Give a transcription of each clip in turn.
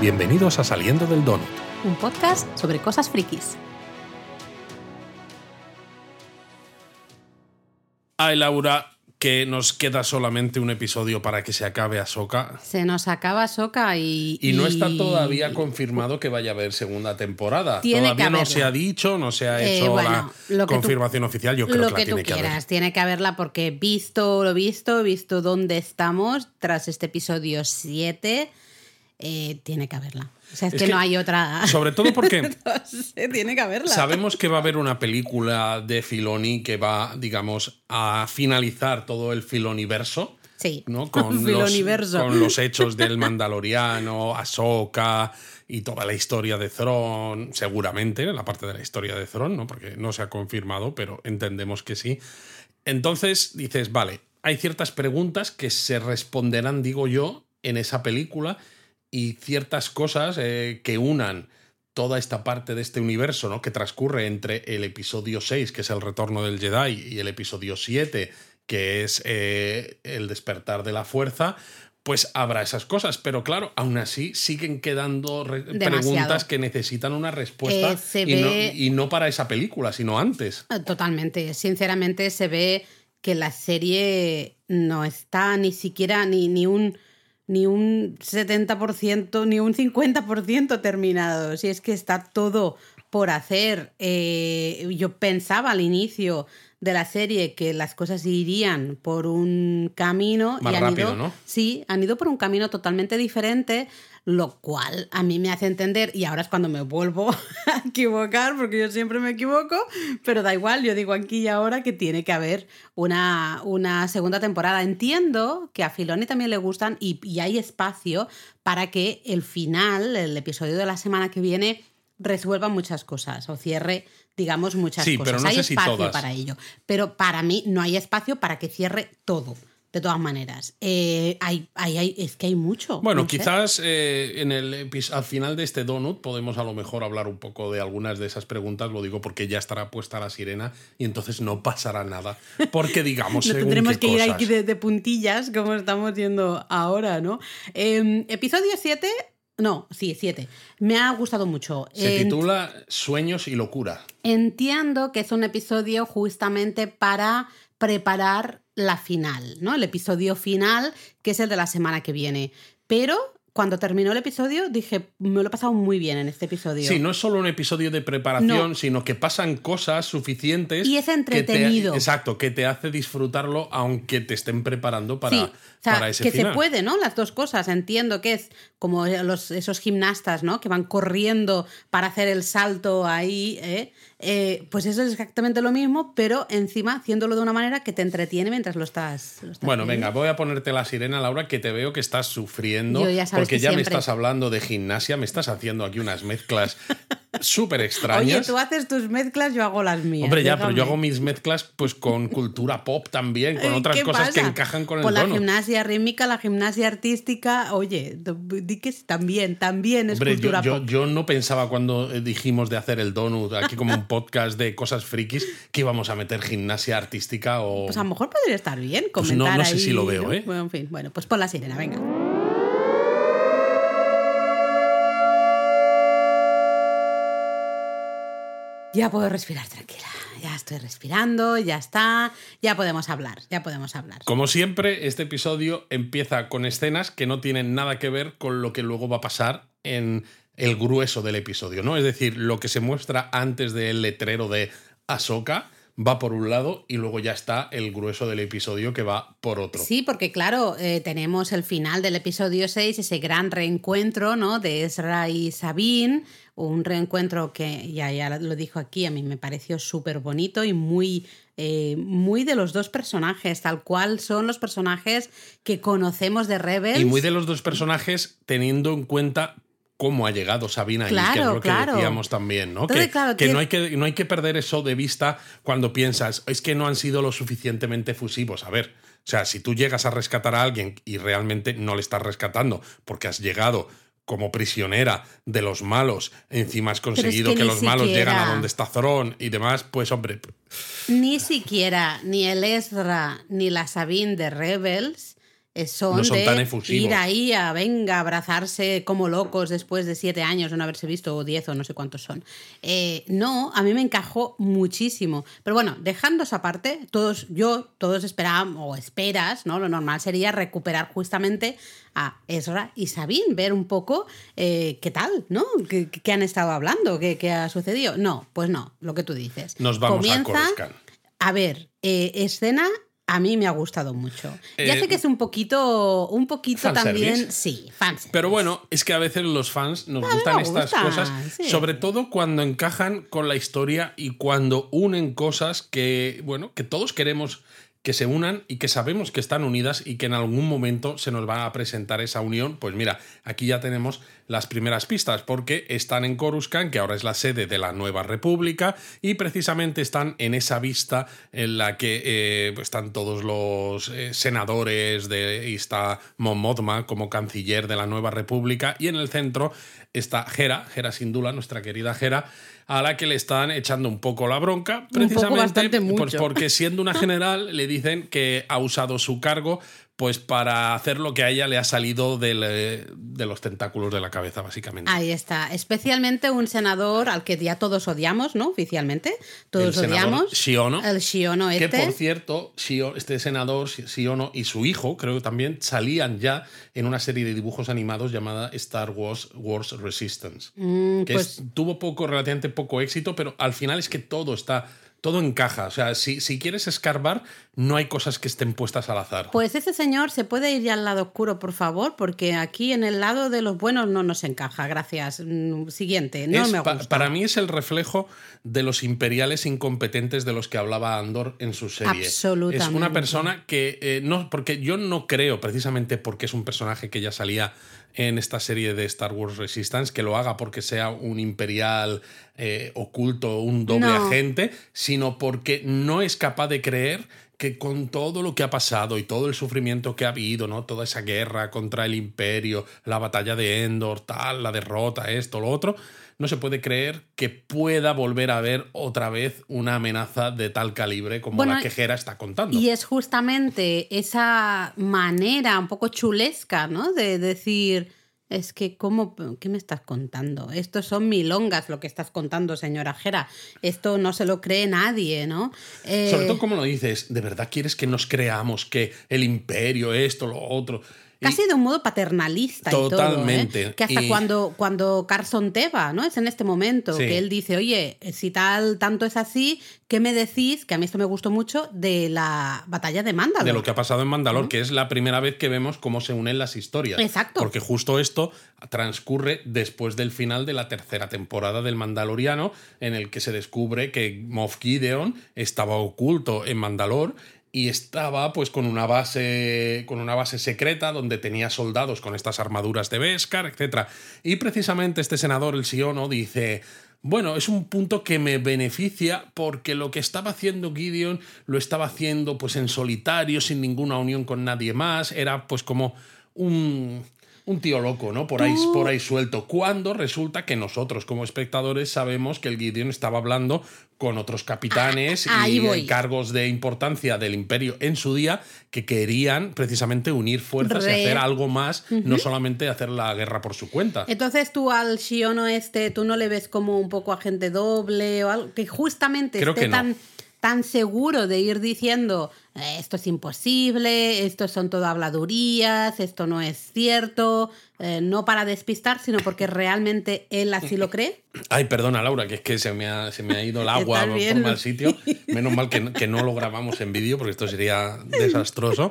Bienvenidos a Saliendo del Donut. Un podcast sobre cosas frikis. Ay, Laura, que nos queda solamente un episodio para que se acabe Ahsoka. Se nos acaba Soca y. Y no está todavía confirmado que vaya a haber segunda temporada. Tiene que todavía no se ha dicho, no se ha Eh, hecho bueno, la lo que tú- confirmación oficial. Yo creo Lo que, que la tú tiene que haber. quieras, tiene que haberla porque visto lo visto, visto dónde estamos tras este episodio 7, eh, tiene que haberla. O sea, es, Es que, que- no hay otra. Sobre todo porque tiene que haberla. Sabemos que va a haber una película de Filoni que va, digamos, a finalizar todo el Filoniverso. Sí, ¿no? Con, los, con los hechos del Mandaloriano, Ahsoka y toda la historia de Thrawn, seguramente, la parte de la historia de Thrawn, ¿no? porque no se ha confirmado, pero entendemos que sí. Entonces dices, vale, hay ciertas preguntas que se responderán, digo yo, en esa película y ciertas cosas eh, que unan toda esta parte de este universo, ¿no? Que transcurre entre el episodio 6, que es el retorno del Jedi, y el episodio 7, que es eh, el despertar de la fuerza, pues habrá esas cosas. Pero claro, aún así siguen quedando Demasiado. preguntas que necesitan una respuesta Eh, y, no, y no para esa película, sino antes. Eh, Totalmente. Sinceramente se ve que la serie no está ni siquiera ni, ni un ni un 70% ni un 50% terminado. Si es que está todo por hacer. Eh, yo pensaba al inicio de la serie que las cosas irían por un camino Más y han rápido, ido, ¿no? Sí, han ido por un camino totalmente diferente, lo cual a mí me hace entender, y ahora es cuando me vuelvo a equivocar, porque yo siempre me equivoco, pero da igual, yo digo aquí y ahora que tiene que haber una, una segunda temporada. Entiendo que a Filoni también le gustan y, y hay espacio para que el final, el episodio de la semana que viene, resuelva muchas cosas o cierre, digamos, muchas Sí, cosas. pero no hay sé si espacio todas. para ello. Pero para mí no hay espacio para que cierre todo. De todas maneras, Eh, hay, hay, hay- es que hay mucho. Bueno, no quizás eh, en el al final de este donut podemos a lo mejor hablar un poco de algunas de esas preguntas, lo digo porque ya estará puesta la sirena y entonces no pasará nada. Porque digamos, No según tendremos qué que ir aquí de, de puntillas, como estamos yendo ahora, ¿no? Eh, episodio 7. No, sí, 7. Me ha gustado mucho. Se titula Sueños y locura. Entiendo que es un episodio justamente para preparar la final, ¿no? El episodio final, que es el de la semana que viene. Pero cuando terminó el episodio, dije, me lo he pasado muy bien en este episodio. Sí, no es solo un episodio de preparación, No. sino que pasan cosas suficientes. Y es que te- entretenido. exacto, que te hace disfrutarlo aunque te estén preparando para, sí, o sea, para ese que final. se puede, ¿no? Las dos cosas. Entiendo que es como los, esos gimnastas, ¿no? Que van corriendo para hacer el salto ahí, ¿eh? Eh, pues eso es exactamente lo mismo, pero encima haciéndolo de una manera que te entretiene mientras lo estás. lo estás Bueno, viendo. venga, voy a ponerte la sirena, Laura, que te veo que estás sufriendo. Yo ya porque que ya me siempre- estás hablando de gimnasia, me estás haciendo aquí unas mezclas súper Oye, extrañas. tú haces tus mezclas, yo hago las mías. Hombre, ya, pero yo déjame. hago mis mezclas pues con cultura pop también, con otras ¿qué cosas que pasa? encajan con el Pues la donut. gimnasia rítmica, la gimnasia artística, oye, di que también, también es Hombre, yo, cultura yo, pop. yo no pensaba cuando eh, dijimos de hacer el donut aquí como un podcast de cosas frikis que íbamos a meter gimnasia artística o... Pues a lo mejor podría estar bien Pues comentar no- no sé ahí, si lo veo, ¿eh? Bueno, en fin, bueno, pues pon la sirena, venga. Ya puedo respirar tranquila. Ya estoy respirando, ya está. Ya podemos hablar, ya podemos hablar. Como siempre, este episodio empieza con escenas que no tienen nada que ver con lo que luego va a pasar en el grueso del episodio, ¿no? Es decir, lo que se muestra antes del letrero de Ahsoka va por un lado y luego ya está el grueso del episodio que va por otro. Sí, porque claro, eh, tenemos el final del episodio 6, ese gran reencuentro ¿no? de Ezra y Sabine, un reencuentro que ya, ya lo dijo aquí, a mí me pareció súper bonito y muy, eh, muy de los dos personajes, tal cual son los personajes que conocemos de Rebels. Y muy de los dos personajes teniendo en cuenta cómo ha llegado Sabina ahí, que es Claro, lo que claro. decíamos también, ¿no? Entonces, que claro, que no, hay que no hay que perder eso de vista cuando piensas, es que no han sido lo suficientemente fusivos. A ver, o sea, si tú llegas a rescatar a alguien y realmente no le estás rescatando porque has llegado como prisionera de los malos, encima has conseguido que los malos llegan a donde está Thron y demás, pues hombre, Ni siquiera ni el Ezra ni la Sabine de Rebels son, No son de tan efusivos. ir ahí a venga, abrazarse como locos después de siete años de no haberse visto, o diez o no sé cuántos son. Eh, no, a mí me encajó muchísimo. Pero bueno, dejando esa parte, todos, yo, todos esperábamos, o esperas, ¿no? Lo normal sería recuperar justamente a Ezra y Sabine, ver un poco eh, qué tal, ¿no? ¿Qué, qué han estado hablando? ¿Qué, qué ha sucedido? No, pues no, lo que tú dices. Nos vamos a Coruscant. a ver, eh, escena a mí me ha gustado mucho. ya Eh, sé que es un poquito, un poquito fanservice. también, sí, fans. Pero bueno, es que a veces los fans nos A gustan estas cosas, sí. sobre todo cuando encajan con la historia y cuando unen cosas que, bueno, que todos queremos que se unan y que sabemos que están unidas y que en algún momento se nos va a presentar esa unión. Pues mira, aquí ya tenemos las primeras pistas porque están en Coruscant, que ahora es la sede de la nueva república, y precisamente están en esa vista en la que eh, pues están todos los eh, senadores de, y está Mon Mothma como canciller de la nueva república, y en el centro está Hera, Hera Sindula, nuestra querida Hera, a la que le están echando un poco la bronca, poco, precisamente bastante pues porque siendo una general le dicen que ha usado su cargo pues para hacer lo que a ella le ha salido del, eh, de los tentáculos de la cabeza, básicamente. Ahí está. Especialmente un senador al que ya todos odiamos, ¿no? Oficialmente. Todos El odiamos. Shiono. El Shiono Que este. por cierto, Shio- este senador, Siono, y su hijo, creo que también, salían ya en una serie de dibujos animados llamada Star Wars Wars Resistance. Mm, que pues es- tuvo poco, relativamente poco éxito, pero al final es que todo está, todo encaja. O sea, si, si quieres escarbar, no hay cosas que estén puestas al azar. Pues ese señor se puede ir ya al lado oscuro, por favor, porque aquí en el lado de los buenos no nos encaja. Gracias. Mm, Siguiente, no Es me pa- gusta. para mí es el reflejo de los imperiales incompetentes de los que hablaba Andor en su serie. Absolutamente. Es una persona que eh, no, porque yo no creo, precisamente porque es un personaje que ya salía en esta serie de Star Wars Resistance, que lo haga porque sea un imperial eh, oculto, un doble No. agente, sino porque no es capaz de creer que con todo lo que ha pasado y todo el sufrimiento que ha habido, ¿no? Toda esa guerra contra el imperio, la batalla de Endor, tal, la derrota, esto, lo otro, no se puede creer que pueda volver a ver otra vez una amenaza de tal calibre como Bueno, la que Hera está contando. Y es justamente esa manera un poco chulesca, ¿no? De decir, es que, ¿cómo, ¿qué me estás contando? Estos son milongas lo que estás contando, señora Jera. Esto no se lo cree nadie, ¿no? Eh, Sobre todo como lo dices, ¿de verdad quieres que nos creamos que el imperio, esto, lo otro? Y- Casi de un modo paternalista Totalmente. y todo, ¿eh? Que hasta Y- cuando, cuando Carson Teva, ¿no? Es en este momento Sí. que él dice, oye, si tal, tanto es así, ¿qué me decís? Que a mí esto me gustó mucho de la batalla de Mandalor. de lo que ha pasado en Mandalor, que es la primera vez que vemos cómo se unen las historias. Exacto. Porque justo esto transcurre después del final de la tercera temporada del Mandaloriano, en el que se descubre que Moff Gideon estaba oculto en Mandalor y estaba pues con una base con una base secreta donde tenía soldados con estas armaduras de Beskar, etc. Y precisamente este senador, el Siono, dice bueno, es un punto que me beneficia porque lo que estaba haciendo Gideon lo estaba haciendo pues en solitario, sin ninguna unión con nadie más, era pues como un, un tío loco, ¿no? Por ahí, por ahí suelto. Cuando resulta que nosotros como espectadores sabemos que el Gideon estaba hablando con otros capitanes Ah, y voy. cargos de importancia del imperio en su día que querían precisamente unir fuerzas y hacer algo más, no solamente hacer la guerra por su cuenta. Entonces tú al Shiono este, tú no le ves como un poco agente doble o algo que justamente Creo esté que no. Tan, seguro de ir diciendo "Eh, esto es imposible, esto son todo habladurías, esto no es cierto, eh, no para despistar, sino porque realmente él así lo cree. Ay, perdona, Laura, que es que se me ha, se me ha ido el agua ¿Estás por mal sitio. Menos mal que, que no lo grabamos en vídeo, porque esto sería desastroso.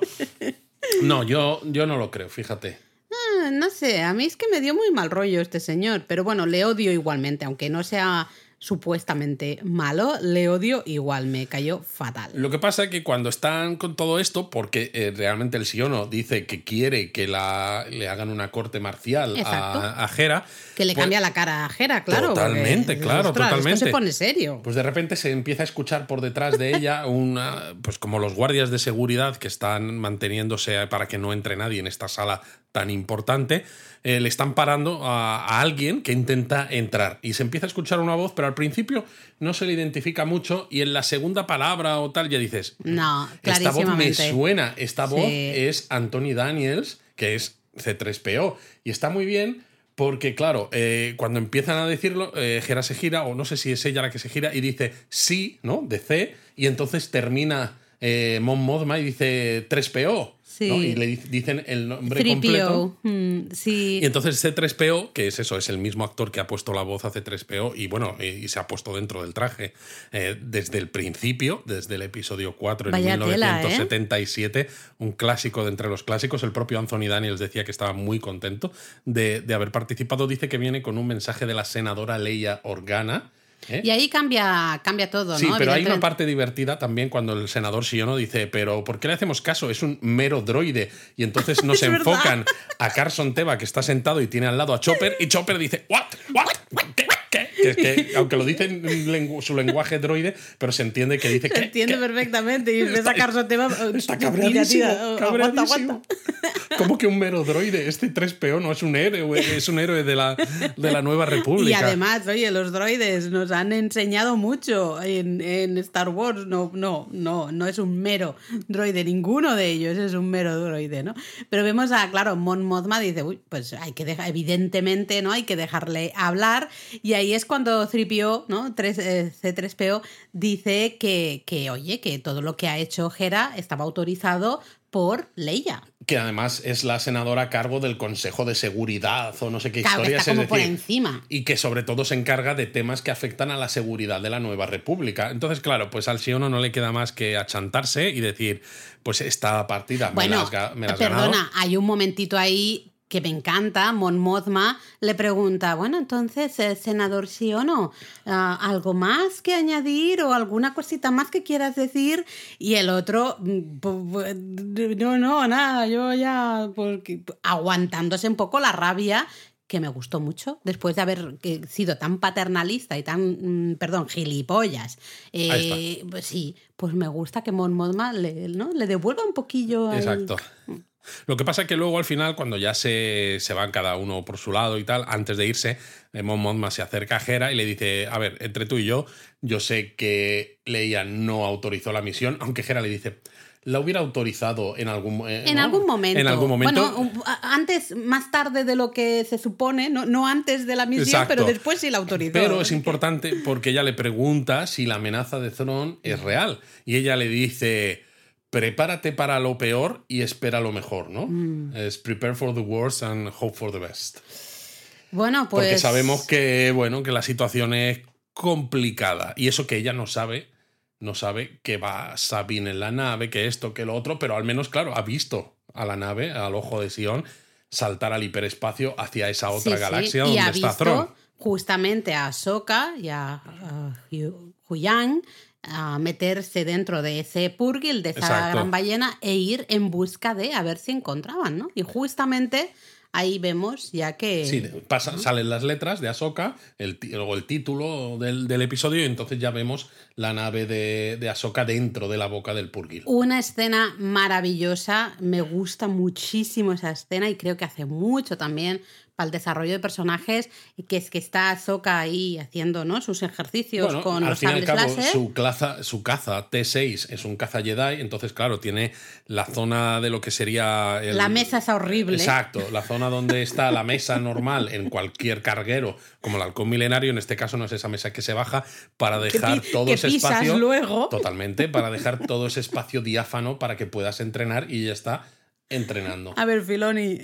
No, yo, yo no lo creo, fíjate. Ah, no sé, a mí es que me dio muy mal rollo este señor, pero bueno, le odio igualmente, aunque no sea supuestamente malo, le odio igual, me cayó fatal. Lo que pasa es que cuando están con todo esto, porque eh, realmente el Siono dice que quiere que la, le hagan una corte marcial a, a Hera, Que le pues- cambia la cara a Jera, claro. porque, Totalmente, claro, ostras, totalmente. Esto se pone serio. Pues de repente se empieza a escuchar por detrás de ella una, pues como los guardias de seguridad que están manteniéndose para que no entre nadie en esta sala tan importante, eh, le están parando a, a, alguien que intenta entrar. Y se empieza a escuchar una voz, pero al principio no se le identifica mucho. Y en la segunda palabra o tal ya dices, no, esta voz me suena. Esta voz es Anthony Daniels, que es C3PO. Y está muy bien porque, claro, eh, cuando empiezan a decirlo, eh, Gera se gira, o no sé si es ella la que se gira, y dice sí, ¿no? De C, y entonces termina eh, Mon Mothma y dice 3PO. Y le dicen el nombre completo. Mm, sí. Y entonces C3PO, que es eso, es el mismo actor que ha puesto la voz a C3PO y bueno, y, se ha puesto dentro del traje eh, desde el principio, desde el episodio 4 en 1977, ¿eh? un clásico de entre los clásicos. El propio Anthony Daniels decía que estaba muy contento de, de haber participado. Dice que viene con un mensaje de la senadora Leia Organa ¿Eh? Y ahí cambia, cambia todo, sí, pero hay una parte divertida también cuando el senador Siono dice, pero ¿por qué le hacemos caso? Es un mero droide. Y entonces nos enfocan a Carson Teva, que está sentado y tiene al lado a Chopper, y Chopper dice, ¿what? ¿What? ¿Qué? Que, que, aunque lo dice en su lenguaje droide, pero se entiende que dice que. entiende perfectamente. Y ves a Carson Teva. Está cabreadísimo. Aguanta, aguanta. ¿Cómo que un mero droide? Este 3PO no es un héroe, es un héroe de la, de la Nueva República. Y además, oye, los droides nos han enseñado mucho en, en, Star Wars. No, no, no, no es un mero droide, ninguno de ellos es un mero droide, ¿no? Pero vemos a, claro, Mon Mothma dice, uy, pues hay que dejar, evidentemente, ¿no? Hay que dejarle hablar. Y ahí es cuando 3PO, ¿no? 3, eh, C3PO dice que, que, oye, que todo lo que ha hecho Hera estaba autorizado por Leia. Que además es la senadora a cargo del Consejo de Seguridad o no sé qué historia historias. Está por encima. Y que sobre todo se encarga de temas que afectan a la seguridad de la nueva república. Entonces, claro, pues al Siono no le queda más que achantarse y decir, pues esta partida bueno, me la me perdona, hay un momentito ahí que me encanta, Mon Mothma, le pregunta, bueno, entonces, eh, senador, sí o no, ah, ¿algo más que añadir o alguna cosita más que quieras decir? Y el otro, mm, no, no, nada, yo ya, porque, aguantándose un poco la rabia que me gustó mucho, después de haber eh, sido tan paternalista y tan, mm, perdón, gilipollas. Eh, pues sí, pues me gusta que Mon Mothma le, ¿no? le devuelva un poquillo. Exacto. Lo que pasa es que luego al final, cuando ya se, se van cada uno por su lado y tal, antes de irse, eh, Mon Mothma se acerca a Hera y le dice, a ver, entre tú y yo, yo sé que Leia no autorizó la misión, aunque Hera le dice, la hubiera autorizado en algún, eh, en algún momento. En algún momento. Bueno, antes, más tarde de lo que se supone, no, no antes de la misión, pero después sí la autorizó. Pero es importante porque ella le pregunta si la amenaza de Thrawn es real. Y ella le dice prepárate para lo peor y espera lo mejor, ¿no? Mm. Es prepare for the worst and hope for the best. Bueno, pues. Porque sabemos que, bueno, que la situación es complicada. Y eso que ella no sabe, no sabe que va Sabine en la nave, que esto, que lo otro, pero al menos, claro, ha visto a la nave, al ojo de Sion, saltar al hiperespacio hacia esa otra galaxia donde está Thron. Justamente a Soka y a Huyang a meterse dentro de ese purgil, de esa gran ballena, e ir en busca de a ver si encontraban, ¿no? Y justamente ahí vemos ya que. Sí, salen las letras de Ahsoka, el, luego el título del, episodio, y entonces ya vemos la nave de, de Ahsoka dentro de la boca del Purgil. Una escena maravillosa, me gusta muchísimo esa escena y creo que hace mucho también para el desarrollo de personajes, que es que está Soka ahí haciendo ¿no? sus ejercicios con al los fin y al cabo, Su, caza, su caza T6 es un caza Jedi, entonces, claro, tiene la zona de lo que sería. la mesa es horrible. Exacto, la zona donde está la mesa normal en cualquier carguero, como el halcón milenario, en este caso no es esa mesa que se baja, para dejar todo ese espacio. luego. Totalmente, para dejar todo ese espacio diáfano para que puedas entrenar y ya está entrenando. A ver, Filoni,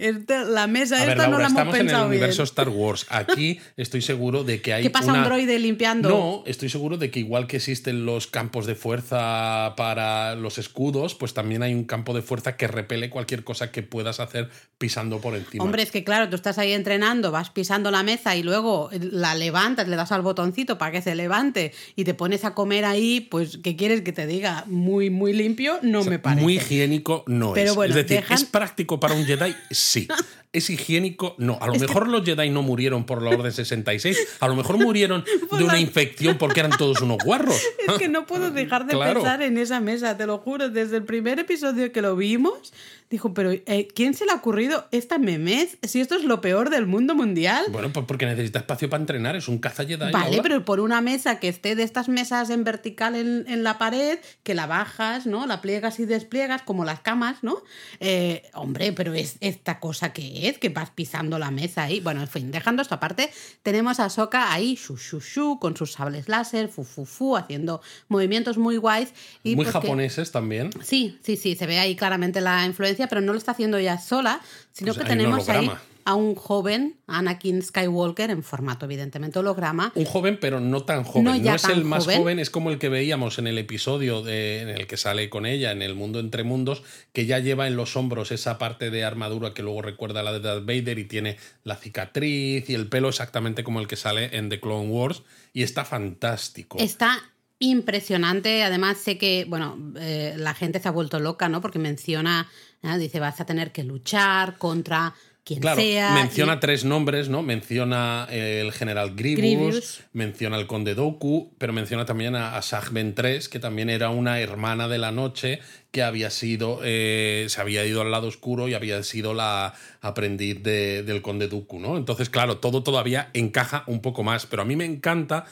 la mesa esta no la hemos estamos en el universo Star Wars. Aquí estoy seguro de que hay. ¿Qué pasa un droide limpiando? No, estoy seguro de que igual que existen los campos de fuerza para los escudos, pues también hay un campo de fuerza que repele cualquier cosa que puedas hacer pisando por encima. Hombre, es que claro, tú estás ahí entrenando, vas pisando la mesa y luego la levantas, le das al botoncito para que se levante y te pones a comer ahí, pues, ¿qué quieres que te diga? Muy, muy limpio, no me parece. Muy higiénico no Pero es. Bueno, es decir, ¿Es práctico para un Jedi? Sí. ¿Es higiénico? No. A lo mejor los Jedi no murieron por la Orden 66. A lo mejor murieron de una infección porque eran todos unos guarros. Es que no puedo dejar de Claro. pensar en esa mesa, te lo juro. Desde el primer episodio que lo vimos, dijo, pero eh, ¿quién se le ha ocurrido esta memez? Si esto es lo peor del mundo mundial. Bueno, pues porque necesita espacio para entrenar. Es un caza Jedi. Vale, pero por una mesa que esté de estas mesas en vertical en, en la pared, que la bajas, ¿no? La pliegas y despliegas, como las camas, ¿no? Eh, hombre, pero es esta cosa que es, que vas pisando la mesa ahí. Bueno, en fin, dejando esto aparte, tenemos a Soka ahí, shu, shu, shu, con sus sables láser, fu, fu, fu, haciendo movimientos muy guays. Y Muy porque- japoneses también. Sí, sí, sí, se ve ahí claramente la influencia, pero no lo está haciendo ella sola, sino Pues que tenemos ahí a un joven, Anakin Skywalker, en formato evidentemente holograma, Un joven, pero no tan joven. No es el más joven. joven. es como el que veíamos en el episodio de- en el que sale con ella, en el mundo entre mundos, que ya lleva en los hombros esa parte de armadura que luego recuerda a la de Darth Vader y tiene la cicatriz y el pelo exactamente como el que sale en The Clone Wars. Y está fantástico. Está impresionante. Además, sé que, bueno, eh, la gente se ha vuelto loca, ¿no? Porque menciona, ¿eh? dice, vas a tener que luchar contra quien Claro, sea. menciona y- tres nombres, ¿no? Menciona el general Grievous, Grievous. menciona al conde Dooku, pero menciona también a, a Sagben 3, que también era una hermana de la noche que había sido, eh, se había ido al lado oscuro y había sido la aprendiz de- del conde Dooku, ¿no? Entonces, claro, todo todavía encaja un poco más, pero a mí me encanta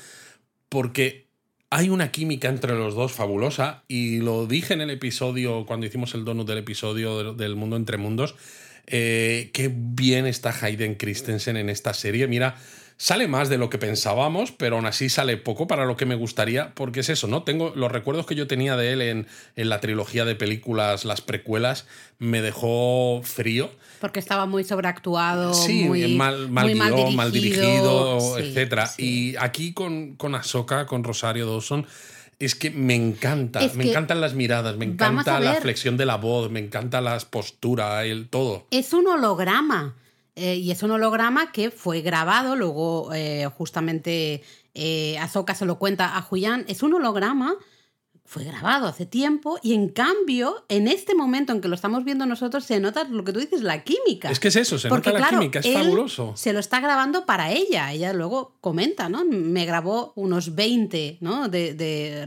porque hay una química entre los dos fabulosa y lo dije en el episodio, cuando hicimos el donut del episodio del- Mundo Entre Mundos, eh, qué bien está Hayden Christensen en esta serie. Mira, sale más de lo que pensábamos, pero aún así sale poco para lo que me gustaría, porque es eso, ¿no? Tengo los recuerdos que yo tenía de él en, en la trilogía de películas, las precuelas, me dejó frío. Porque estaba muy sobreactuado, Sí, muy mal, mal, muy guion, mal dirigido, Sí, etcétera. sí. Y aquí con, con Ahsoka, con Rosario Dawson, es que me encanta, Es me encantan las miradas, me encanta la flexión de la voz, me encanta las posturas, el todo. Es un holograma. Eh, y es un holograma que fue grabado, luego eh, justamente eh, Ahsoka se lo cuenta a Julián. Es un holograma, fue grabado hace tiempo, y en cambio, en este momento en que lo estamos viendo nosotros, se nota lo que tú dices, la química. Es que es eso, se Porque, nota la claro, química, es él fabuloso. Se lo está grabando para ella. Ella luego comenta, ¿no? Me grabó unos 20, ¿no? De, de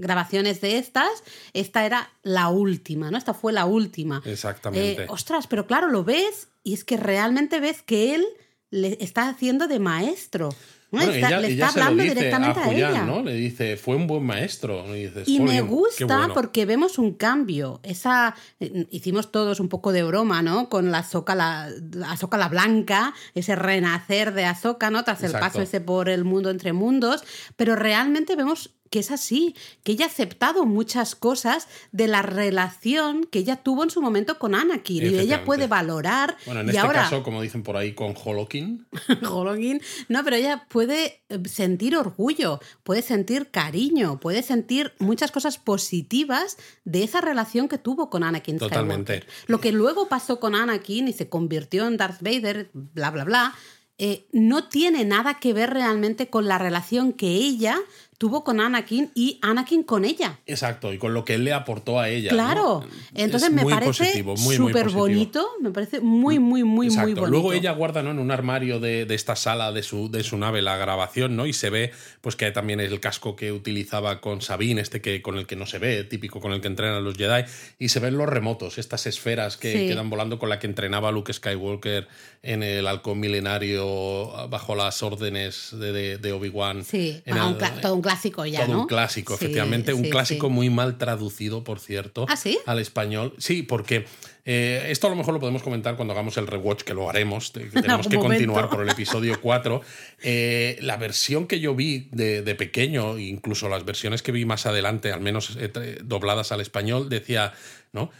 grabaciones de estas. Esta era la última, ¿no? Esta fue la última. Exactamente. Eh, ostras, pero claro, lo ves y es que realmente ves que él le está haciendo de maestro. ¿No? Bueno, Está- ella, le está hablando directamente a a, Julián, ella. ¿no? Le dice, fue un buen maestro. Y, dices, Y me "Jolín, qué gusta bueno". porque vemos un cambio. Esa eh, hicimos todos un poco de broma, ¿no? Con la Azoka la, Ahsoka la blanca, ese renacer de Azoka, ¿no? Tras el paso ese por el mundo entre mundos, pero realmente vemos que es así, que ella ha aceptado muchas cosas de la relación que ella tuvo en su momento con Anakin y ella puede valorar Bueno, en y este ahora caso, como dicen por ahí, con Holokin. Holokin. No, pero ella puede eh, sentir orgullo, puede sentir cariño, puede sentir muchas cosas positivas de esa relación que tuvo con Anakin Skywalker. Totalmente. Lo que luego pasó con Anakin y se convirtió en Darth Vader, bla, bla, bla, eh, no tiene nada que ver realmente con la relación que ella tuvo con Anakin y Anakin con ella. Exacto, y con lo que él le aportó a ella. Claro, ¿no? entonces Es me muy parece muy, muy súper bonito, me parece muy, muy, muy, Exacto. muy bonito. Luego ella guarda ¿no? en un armario de, de esta sala de su, de su nave la grabación, ¿no? Y se ve pues que también el casco que utilizaba con Sabine, este que con el que no se ve, típico con el que entrenan los Jedi, y se ven los remotos, estas esferas que Sí. quedan volando con la que entrenaba Luke Skywalker en el halcón milenario bajo las órdenes de, de- de Obi-Wan. Sí, En el- todo un clásico ya, todo ¿no? un clásico, Sí, efectivamente. Un clásico sí. muy mal traducido, por cierto. ¿Ah, sí? Al español. Sí, porque eh, esto a lo mejor lo podemos comentar cuando hagamos el rewatch, que lo haremos. que tenemos que continuar por el episodio 4. Eh, la versión que yo vi de, de pequeño, incluso las versiones que vi más adelante, al menos eh, dobladas al español, decía, ¿no?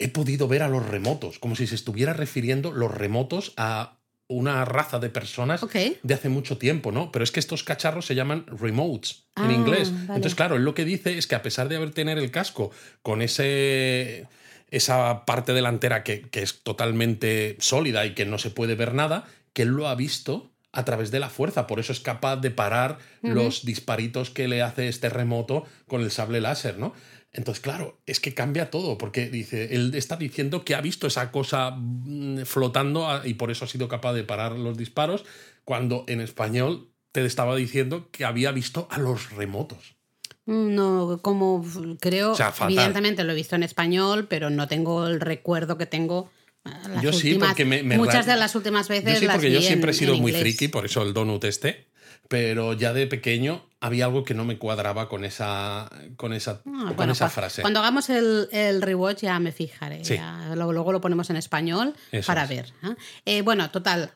He podido ver a los remotos, como si se estuviera refiriendo los remotos a una raza de personas de hace mucho tiempo, ¿no? Pero es que estos cacharros se llaman remotes en Ah, inglés. vale. Entonces, claro, él lo que dice es que a pesar de haber tener el casco con ese esa parte delantera que, que es totalmente sólida y que no se puede ver nada, que él lo ha visto a través de la fuerza. Por eso es capaz de parar los disparitos que le hace este remoto con el sable láser, ¿no? Entonces, claro, es que cambia todo, porque dice, él está diciendo que ha visto esa cosa mm, flotando ah, y por eso ha sido capaz de parar los disparos, cuando en español te estaba diciendo que había visto a los remotos. Mm, No, como creo, O sea, evidentemente lo he visto en español, pero no tengo el recuerdo que tengo. eh, las Yo sí, porque me- me muchas ra- de las últimas veces Yo sí, las porque yo siempre he sido muy inglés. friki, por eso el donut este, pero ya de pequeño había algo que no me cuadraba con esa, con esa, Ah, con bueno, esa frase. Cuando hagamos el, el rewatch ya me fijaré. Sí. ya luego lo ponemos en español Eso para es. ver. ¿eh? Eh, bueno, total.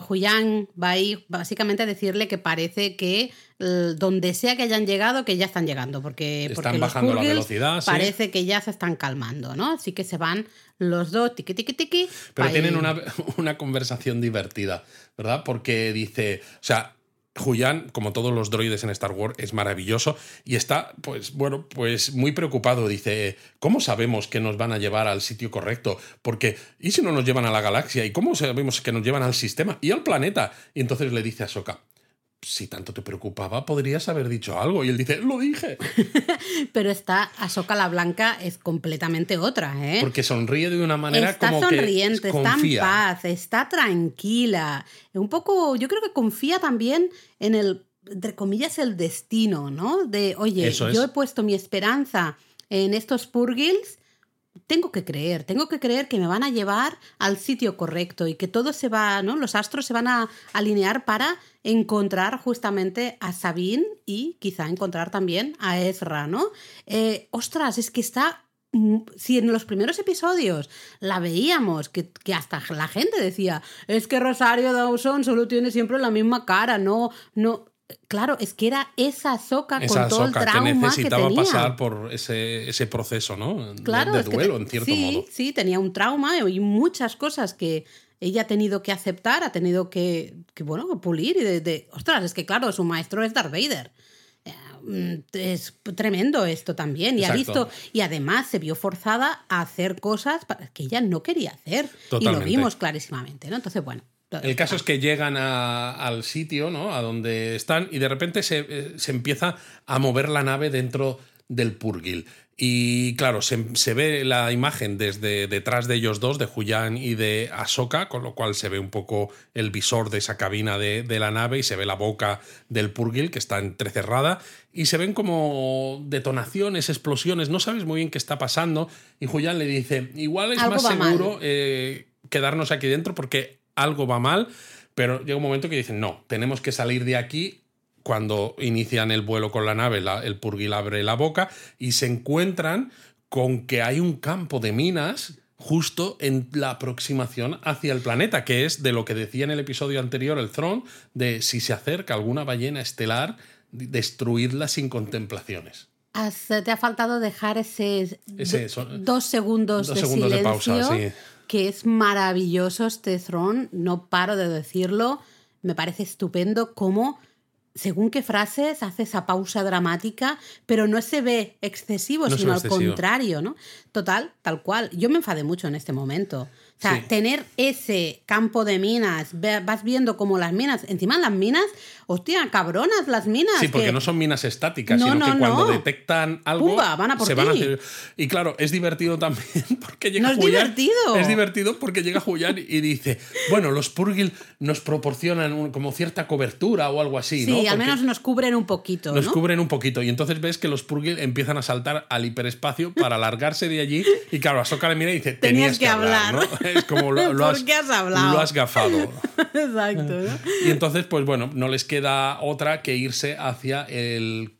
Julián va ahí básicamente a decirle que parece que donde sea que hayan llegado, que ya están llegando, porque, Están porque los bajando la velocidad, sí. parece que ya se están calmando, ¿no? Así que se van los dos, tiqui, tiqui, tiqui. Pero tienen una, una conversación divertida, ¿verdad? Porque dice, o sea, Julián, como todos los droides en Star Wars, es maravilloso y está, pues, bueno, pues muy preocupado. Dice, ¿cómo sabemos que nos van a llevar al sitio correcto? Porque, ¿y si no nos llevan a la galaxia? ¿Y cómo sabemos que nos llevan al sistema y al planeta? Y entonces le dice a Soka, si tanto te preocupaba, podrías haber dicho algo. Y él dice, lo dije. Pero esta Ahsoka la Blanca es completamente otra, ¿eh? Porque sonríe de una manera está como sonriente, que está en paz, está tranquila. Un poco, yo creo que confía también en el, entre comillas, el destino, ¿no? De, oye, Eso es. yo he puesto mi esperanza en estos Purgils, tengo que creer, tengo que creer que me van a llevar al sitio correcto y que todo se va, ¿no? Los astros se van a alinear para encontrar justamente a Sabine y quizá encontrar también a Ezra, ¿no? Eh, ostras, es que está mm, si en los primeros episodios la veíamos, que, que hasta la gente decía, es que Rosario Dawson solo tiene siempre la misma cara, no, no. Claro, es que era esa soca con todo el que trauma que, necesitaba tenía. pasar por ese, ese proceso, ¿no? De- Claro, de, es que duelo, en cierto sí, modo. Sí, tenía un trauma y muchas cosas que ella ha tenido que aceptar, ha tenido que, que, bueno, pulir y de, de- ostras, es que claro, su maestro es Darth Vader. Eh, mm, Es tremendo esto también. Y ha visto, y además se vio forzada a hacer cosas que ella no quería hacer. Y lo vimos clarísimamente, ¿no? Entonces, bueno. El caso es que llegan a- al sitio, ¿no? A donde están, y de repente se, eh, se empieza a mover la nave dentro del Purgil. Y claro, se, se ve la imagen desde detrás de ellos dos, de Julián y de Ahsoka, con lo cual se ve un poco el visor de esa cabina de, de la nave y se ve la boca del Purgil que está entrecerrada y se ven como detonaciones, explosiones, no sabes muy bien qué está pasando y Julián le dice, igual es Algo más seguro eh, quedarnos aquí dentro porque algo va mal, pero llega un momento que dicen, no, tenemos que salir de aquí. Cuando inician el vuelo con la nave, la- el Purgil abre la boca y se encuentran con que hay un campo de minas justo en la aproximación hacia el planeta, que es de lo que decía en el episodio anterior el Throne, de si se acerca alguna ballena estelar, destruirla sin contemplaciones. Has- te ha faltado dejar ese, Ese do- son- dos segundos, dos de, segundos de silencio, pausa, sí. Que es maravilloso este throne, no paro de decirlo, me parece estupendo cómo según qué frases hace esa pausa dramática, pero no se ve excesivo, No sino al excesivo. contrario, ¿no? Total, tal cual. Yo me enfadé mucho en este momento. O sea, Sí. tener ese campo de minas, vas viendo como las minas, encima las minas, hostia, cabronas las minas. Sí, porque que- no son minas estáticas, No, sino no, que cuando no. detectan algo Pumba, van a por se van a hacer. Y claro, es divertido también porque llega No es Julián- divertido. Es divertido porque llega Julián y dice, bueno, los Purgil nos proporcionan un- como cierta cobertura o algo así, Sí, ¿no? al Porque menos nos cubren un poquito, nos ¿no? cubren un poquito y entonces ves que los Purgil empiezan a saltar al hiperespacio para largarse de allí y claro, Ahsoka le mira y dice, tenías, Tenías que hablar. Es como lo, lo ¿Por has, qué has hablado? Lo has gafado. Exacto, ¿no? Y entonces, pues bueno, no les queda otra que irse hacia el,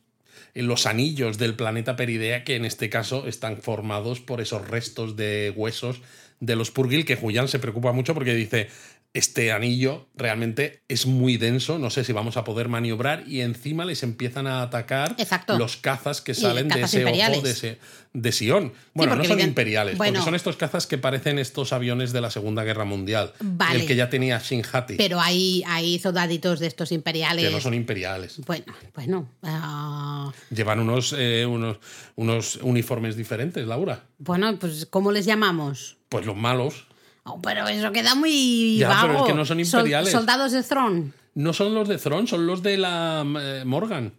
los anillos del planeta Peridea, que en este caso están formados por esos restos de huesos de los Purgil, que Julián se preocupa mucho porque dice, este anillo realmente es muy denso, no sé si vamos a poder maniobrar, y encima les empiezan a atacar Exacto. los cazas que salen de ese imperiales. ojo de, ese, de Sion. Bueno, no son imperiales, Bueno. porque son estos cazas que parecen estos aviones de la Segunda Guerra Mundial. Vale. El que ya tenía Shin Hati, Pero hay, hay soldaditos de estos imperiales. que no son imperiales. Bueno, bueno. ah, Llevan unos, eh, unos, unos uniformes diferentes, Laura. bueno, pues ¿cómo les llamamos? Pues los malos Oh, pero eso queda muy Ya, vago. pero es que no son Sol- imperiales. soldados de Throne. no son los de Thron, son los de la eh, Morgan.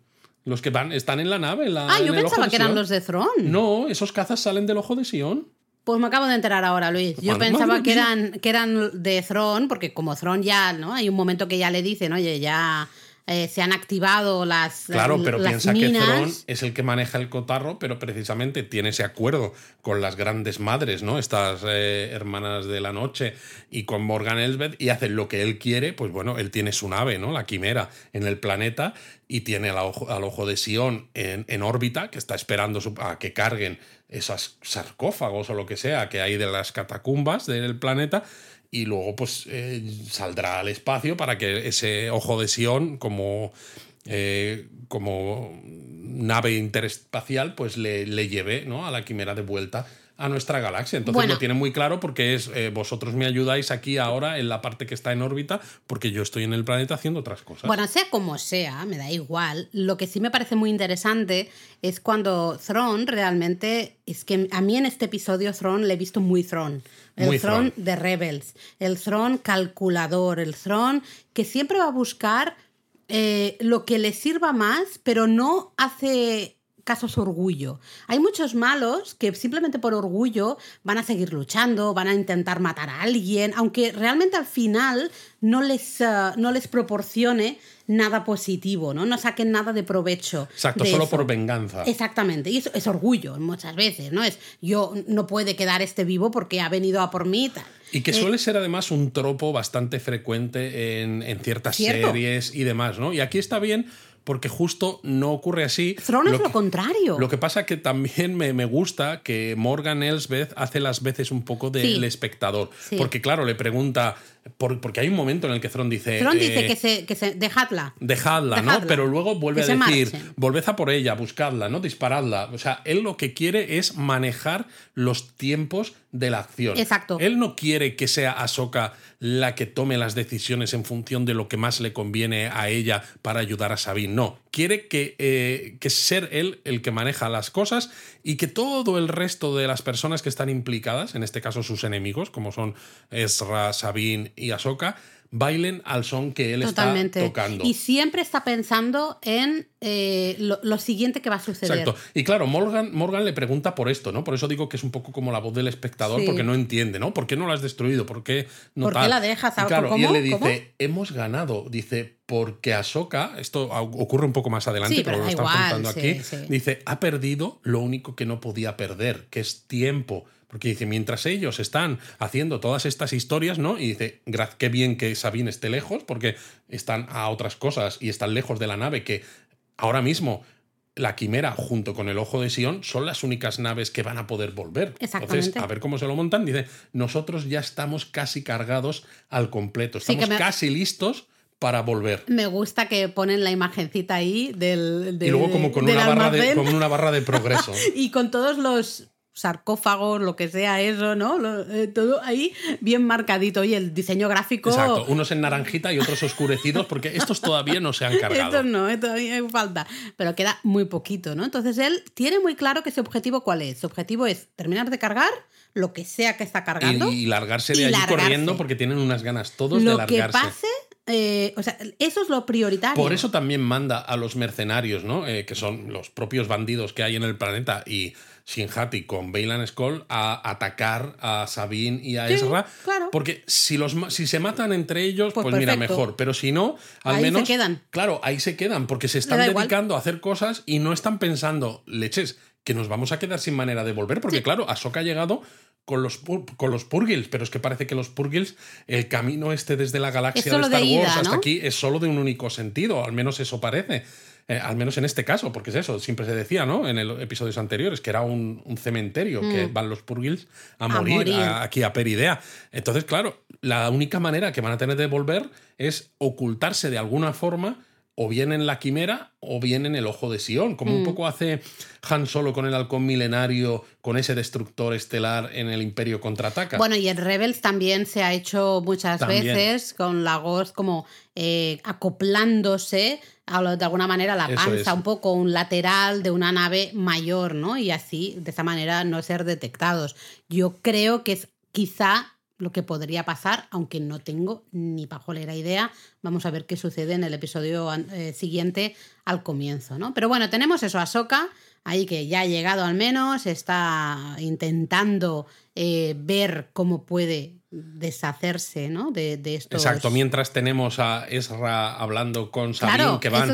Los que van, están en la nave. La, Ah, yo el pensaba que eran los de Throne. No, esos cazas salen del ojo de Sion. Pues me acabo de enterar ahora, Luis. Yo Madre pensaba mía. que eran, que eran de Throne, porque como Throne ya, ¿no? Hay un momento que ya le dicen, oye, ya eh, se han activado las. Claro, pero las piensa minas. que Thrawn es el que maneja el cotarro, pero precisamente tiene ese acuerdo con las grandes madres, ¿no? Estas eh, hermanas de la noche y con Morgan Elsbeth y hacen lo que él quiere, pues bueno, él tiene su nave, ¿no? La quimera en el planeta y tiene al ojo, al ojo de Sion en, en órbita, que está esperando su- a que carguen esos sarcófagos o lo que sea que hay de las catacumbas del planeta y luego pues eh, saldrá al espacio para que ese ojo de Sion como eh, como nave interespacial pues le, le lleve ¿no? a la quimera de vuelta a nuestra galaxia. Entonces Bueno. lo tiene muy claro porque es eh, vosotros me ayudáis aquí ahora en la parte que está en órbita porque yo estoy en el planeta haciendo otras cosas. Bueno, sea como sea, me da igual. Lo que sí me parece muy interesante es cuando Thrawn realmente. Es que a mí en este episodio Thrawn le he visto muy Thrawn. El Muy Thrawn. de Rebels. El Thrawn calculador. El Thrawn que siempre va a buscar eh, lo que le sirva más, pero no hace caso a su orgullo. Hay muchos malos que simplemente por orgullo van a seguir luchando, van a intentar matar a alguien, aunque realmente al final no les, eh, no les proporcione nada positivo, ¿no? No saquen nada de provecho. Exacto, de solo eso. por venganza. Exactamente, y eso es orgullo muchas veces, ¿no? Es yo no puede quedar este vivo porque ha venido a por mí y tal. Y que Eh, suele ser además un tropo bastante frecuente en, en ciertas Cierto. series y demás, ¿no? Y aquí está bien porque justo no ocurre así. Thrawn es Lo lo que- contrario. Lo que pasa que también me, me gusta que Morgan Elsbeth hace las veces un poco del Sí. espectador. Sí. Porque, claro, le pregunta. Por- porque hay un momento en el que Thrawn dice. Thrawn eh, dice que se, que se dejadla. Dejadla, ¿no? Dejadla. Pero luego vuelve Que a decir, volved a por ella, buscadla, ¿no? Disparadla. O sea, él lo que quiere es manejar los tiempos de la acción. Exacto. Él no quiere que sea Ahsoka la que tome las decisiones en función de lo que más le conviene a ella para ayudar a Sabine. No. Quiere que, eh, que ser él el que maneja las cosas y que todo el resto de las personas que están implicadas, en este caso sus enemigos, como son Ezra, Sabine y Ahsoka, bailen al son que él Totalmente. está tocando. Y siempre está pensando en eh, lo, lo siguiente que va a suceder. Exacto. Y claro, Morgan, Morgan le pregunta por esto, ¿no? Por eso digo que es un poco como la voz del espectador, Sí. porque no entiende, ¿no? ¿Por qué no la has destruido? ¿Por qué no ¿Por qué tal? la dejas? Y claro, y él ¿Cómo? le dice, ¿Cómo? hemos ganado. Dice, porque Ahsoka, esto ocurre un poco más adelante, Sí, pero, pero lo igual, contando sí, aquí. Dice, ha perdido lo único que no podía perder, que es tiempo. Porque dice, mientras ellos están haciendo todas estas historias, ¿no? Y dice, "Gra- qué bien que Sabine esté lejos, porque están a otras cosas y están lejos de la nave que ahora mismo la Quimera junto con el Ojo de Sion son las únicas naves que van a poder volver. Entonces, a ver cómo se lo montan. Dice, nosotros ya estamos casi cargados al completo. Sí, Estamos me- casi listos para volver. Me gusta que ponen la imagencita ahí del, de- y luego como con del una, barra de, con una barra de progreso. y con todos los sarcófagos, lo que sea eso, ¿no? Lo- eh, todo ahí bien marcadito. Y el diseño gráfico... Exacto, unos en naranjita y otros oscurecidos, porque estos todavía no se han cargado. Esto no, eh, todavía hay falta. Pero queda muy poquito, ¿no? Entonces él tiene muy claro que su objetivo cuál es. Su objetivo es terminar de cargar lo que sea que está cargando. Y, y largarse de y allí largarse. corriendo porque tienen unas ganas todos de largarse. que pase, eh, o sea, eso es lo prioritario. Por eso también manda a los mercenarios, ¿no? Eh, que son los propios bandidos que hay en el planeta y Shinhati con Bailan Skull a atacar a Sabine y a Sí, Ezra. claro. Porque si, los, si se matan entre ellos, pues, Pues mira, mejor. Pero si no, al Ahí se menos. quedan. Claro, ahí se quedan porque se están igual. dedicando a hacer cosas y no están pensando, leches, que nos vamos a quedar sin manera de volver. Porque, claro, Ahsoka ha llegado. Con los, con los Purgils, pero es que parece que los Purgils, el camino este desde la galaxia de Star de ida, Wars hasta ¿no? aquí es solo de un único sentido, al menos eso parece. Eh, al menos en este caso, porque es eso, siempre se decía, ¿no? En el episodios anteriores, que era un, un cementerio, que van los Purgils a Mm. A morir, morir. a- aquí a Peridea. Entonces, claro, la única manera que van a tener de volver es ocultarse de alguna forma, o bien en la quimera, o bien en el ojo de Sion, como Mm. un poco hace Han Solo con el halcón milenario, con ese destructor estelar en el Imperio contraataca. Bueno, y en Rebels también se ha hecho muchas También. veces con la Ghost como eh, acoplándose de alguna manera la panza, es. un poco un lateral de una nave mayor, ¿no? Y así, de esa manera, no ser detectados. Yo creo que es quizá lo que podría pasar, aunque no tengo ni pajolera idea. Vamos a ver qué sucede en el episodio eh, siguiente al comienzo, ¿no? Pero bueno, tenemos eso, a Soka, ahí que ya ha llegado al menos, está intentando eh, ver cómo puede deshacerse ¿no? de, de estos. Exacto, mientras tenemos a Ezra hablando con Sabine que van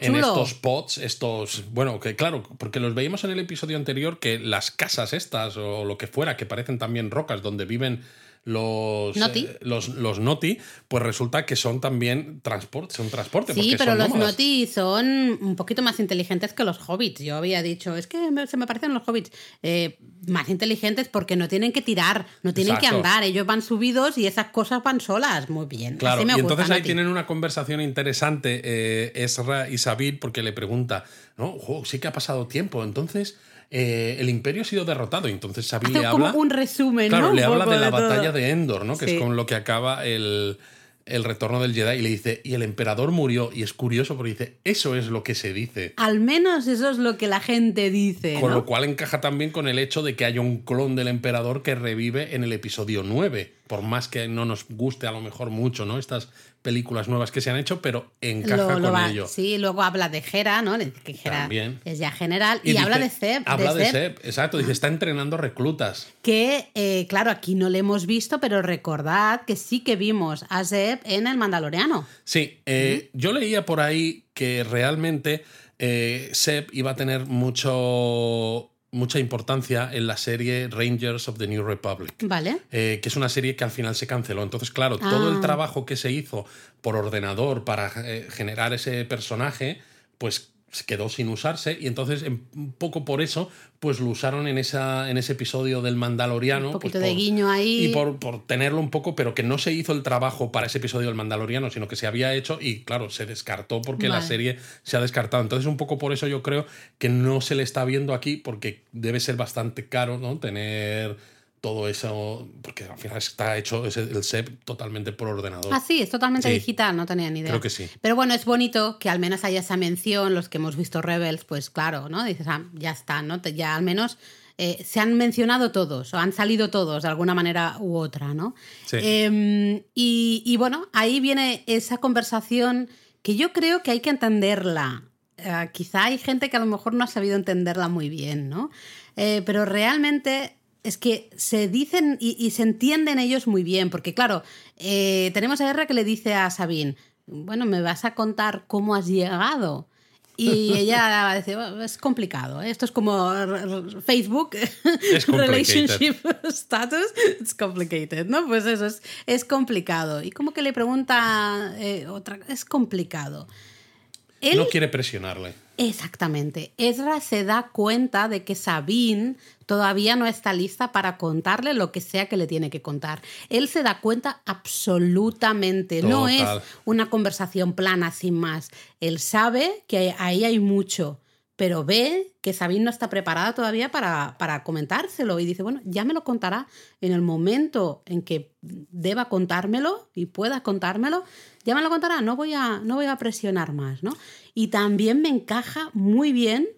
en estos pots, estos. Bueno, que claro, porque los veíamos en el episodio anterior que las casas estas o lo que fuera, que parecen también rocas donde viven los Noti, eh, los, los noti pues resulta que son también transporte, son transporte. Sí, pero los Noti son un poquito más inteligentes que los hobbits. Yo había dicho, es que se me parecen los hobbits eh, más inteligentes porque no tienen que tirar, no tienen que andar, ellos van subidos y esas cosas van solas. Muy bien. Claro, y entonces ahí tienen una conversación interesante eh, Ezra y Sabir porque le pregunta, no, sí que ha pasado tiempo, entonces eh, el imperio ha sido derrotado. Entonces Sabine le habla. Como un resumen, claro, ¿no? le habla de, la batalla de Endor, ¿no? Que es con lo que acaba el, el retorno del Jedi y le dice, y el emperador murió. Y es curioso porque dice, eso es lo que se dice. Al menos eso es lo que la gente dice. Con lo cual encaja también con el hecho de que haya un clon del emperador que revive en el episodio 9. Por más que no nos guste a lo mejor mucho, ¿no? Estas películas nuevas que se han hecho, pero encaja con ello. Sí, luego habla de Hera, ¿no? Que Hera es ya general. Y, habla de Zeb. Habla de, Zeb. exacto. Dice, está entrenando reclutas. Que, eh, claro, aquí no le hemos visto, pero recordad que sí que vimos a Zeb en El Mandaloriano. Sí, eh, yo leía por ahí que realmente eh, Zeb iba a tener mucho mucha importancia en la serie Rangers of the New Republic. Vale. Eh, que es una serie que al final se canceló. Entonces, claro, todo el ah. trabajo que se hizo por ordenador para eh, generar ese personaje, pues quedó sin usarse y entonces un poco por eso pues lo usaron en, esa, en ese episodio del Mandaloriano. Un poquito pues de guiño ahí. Y por, por, tenerlo un poco, pero que no se hizo el trabajo para ese episodio del Mandaloriano, sino que se había hecho y claro, se descartó porque la serie se ha descartado. Entonces un poco por eso yo creo que no se le está viendo aquí porque debe ser bastante caro, ¿no? Tener todo eso, porque al final está hecho el SEP totalmente por ordenador. Ah, sí, es totalmente digital, no tenía ni idea. Creo que sí. Pero bueno, es bonito que al menos haya esa mención, los que hemos visto Rebels, pues claro, ¿no? Dices, ah, ya está, ¿no? Ya al menos eh, se han mencionado todos, o han salido todos de alguna manera u otra, ¿no? Sí. Em, y, bueno, ahí viene esa conversación que yo creo que hay que entenderla. Eh, quizá hay gente que a lo mejor no ha sabido entenderla muy bien, ¿no? Eh, pero realmente es que se dicen y, se entienden ellos muy bien, porque claro, eh, tenemos a Guerra que le dice a Sabine, bueno, ¿me vas a contar cómo has llegado? Y ella dice, es complicado, ¿eh? esto es como Facebook, relationship status, it's complicated, ¿no? Pues eso es, es complicado. Y como que le pregunta eh, otra, es complicado. Él, no quiere presionarle. Exactamente. Ezra se da cuenta de que Sabine todavía no está lista para contarle lo que sea que le tiene que contar. Él se da cuenta absolutamente. No es una conversación plana sin más. Él sabe que ahí hay mucho, pero ve que Sabine no está preparada todavía para, para comentárselo y dice, bueno, ya me lo contará en el momento en que deba contármelo y pueda contármelo, ya me lo contará, no voy a, no voy a presionar más, ¿no? Y también me encaja muy bien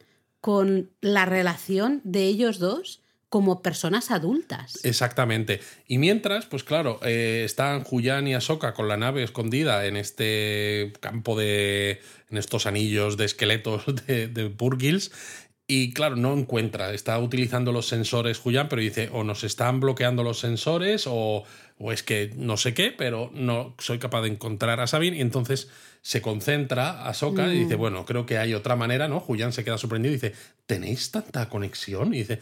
con la relación de ellos dos como personas adultas. Exactamente. Y mientras, pues claro, eh, están Julián y Ahsoka con la nave escondida en este campo de. en estos anillos de esqueletos de, de Burgils. Y claro, no encuentra, está utilizando los sensores Julián, pero dice, o nos están bloqueando los sensores, o, o es que no sé qué, pero no soy capaz de encontrar a Sabine. Y entonces se concentra a Soka y dice, mm. bueno, creo que hay otra manera, ¿no? Julián se queda sorprendido y dice, ¿tenéis tanta conexión? Y dice,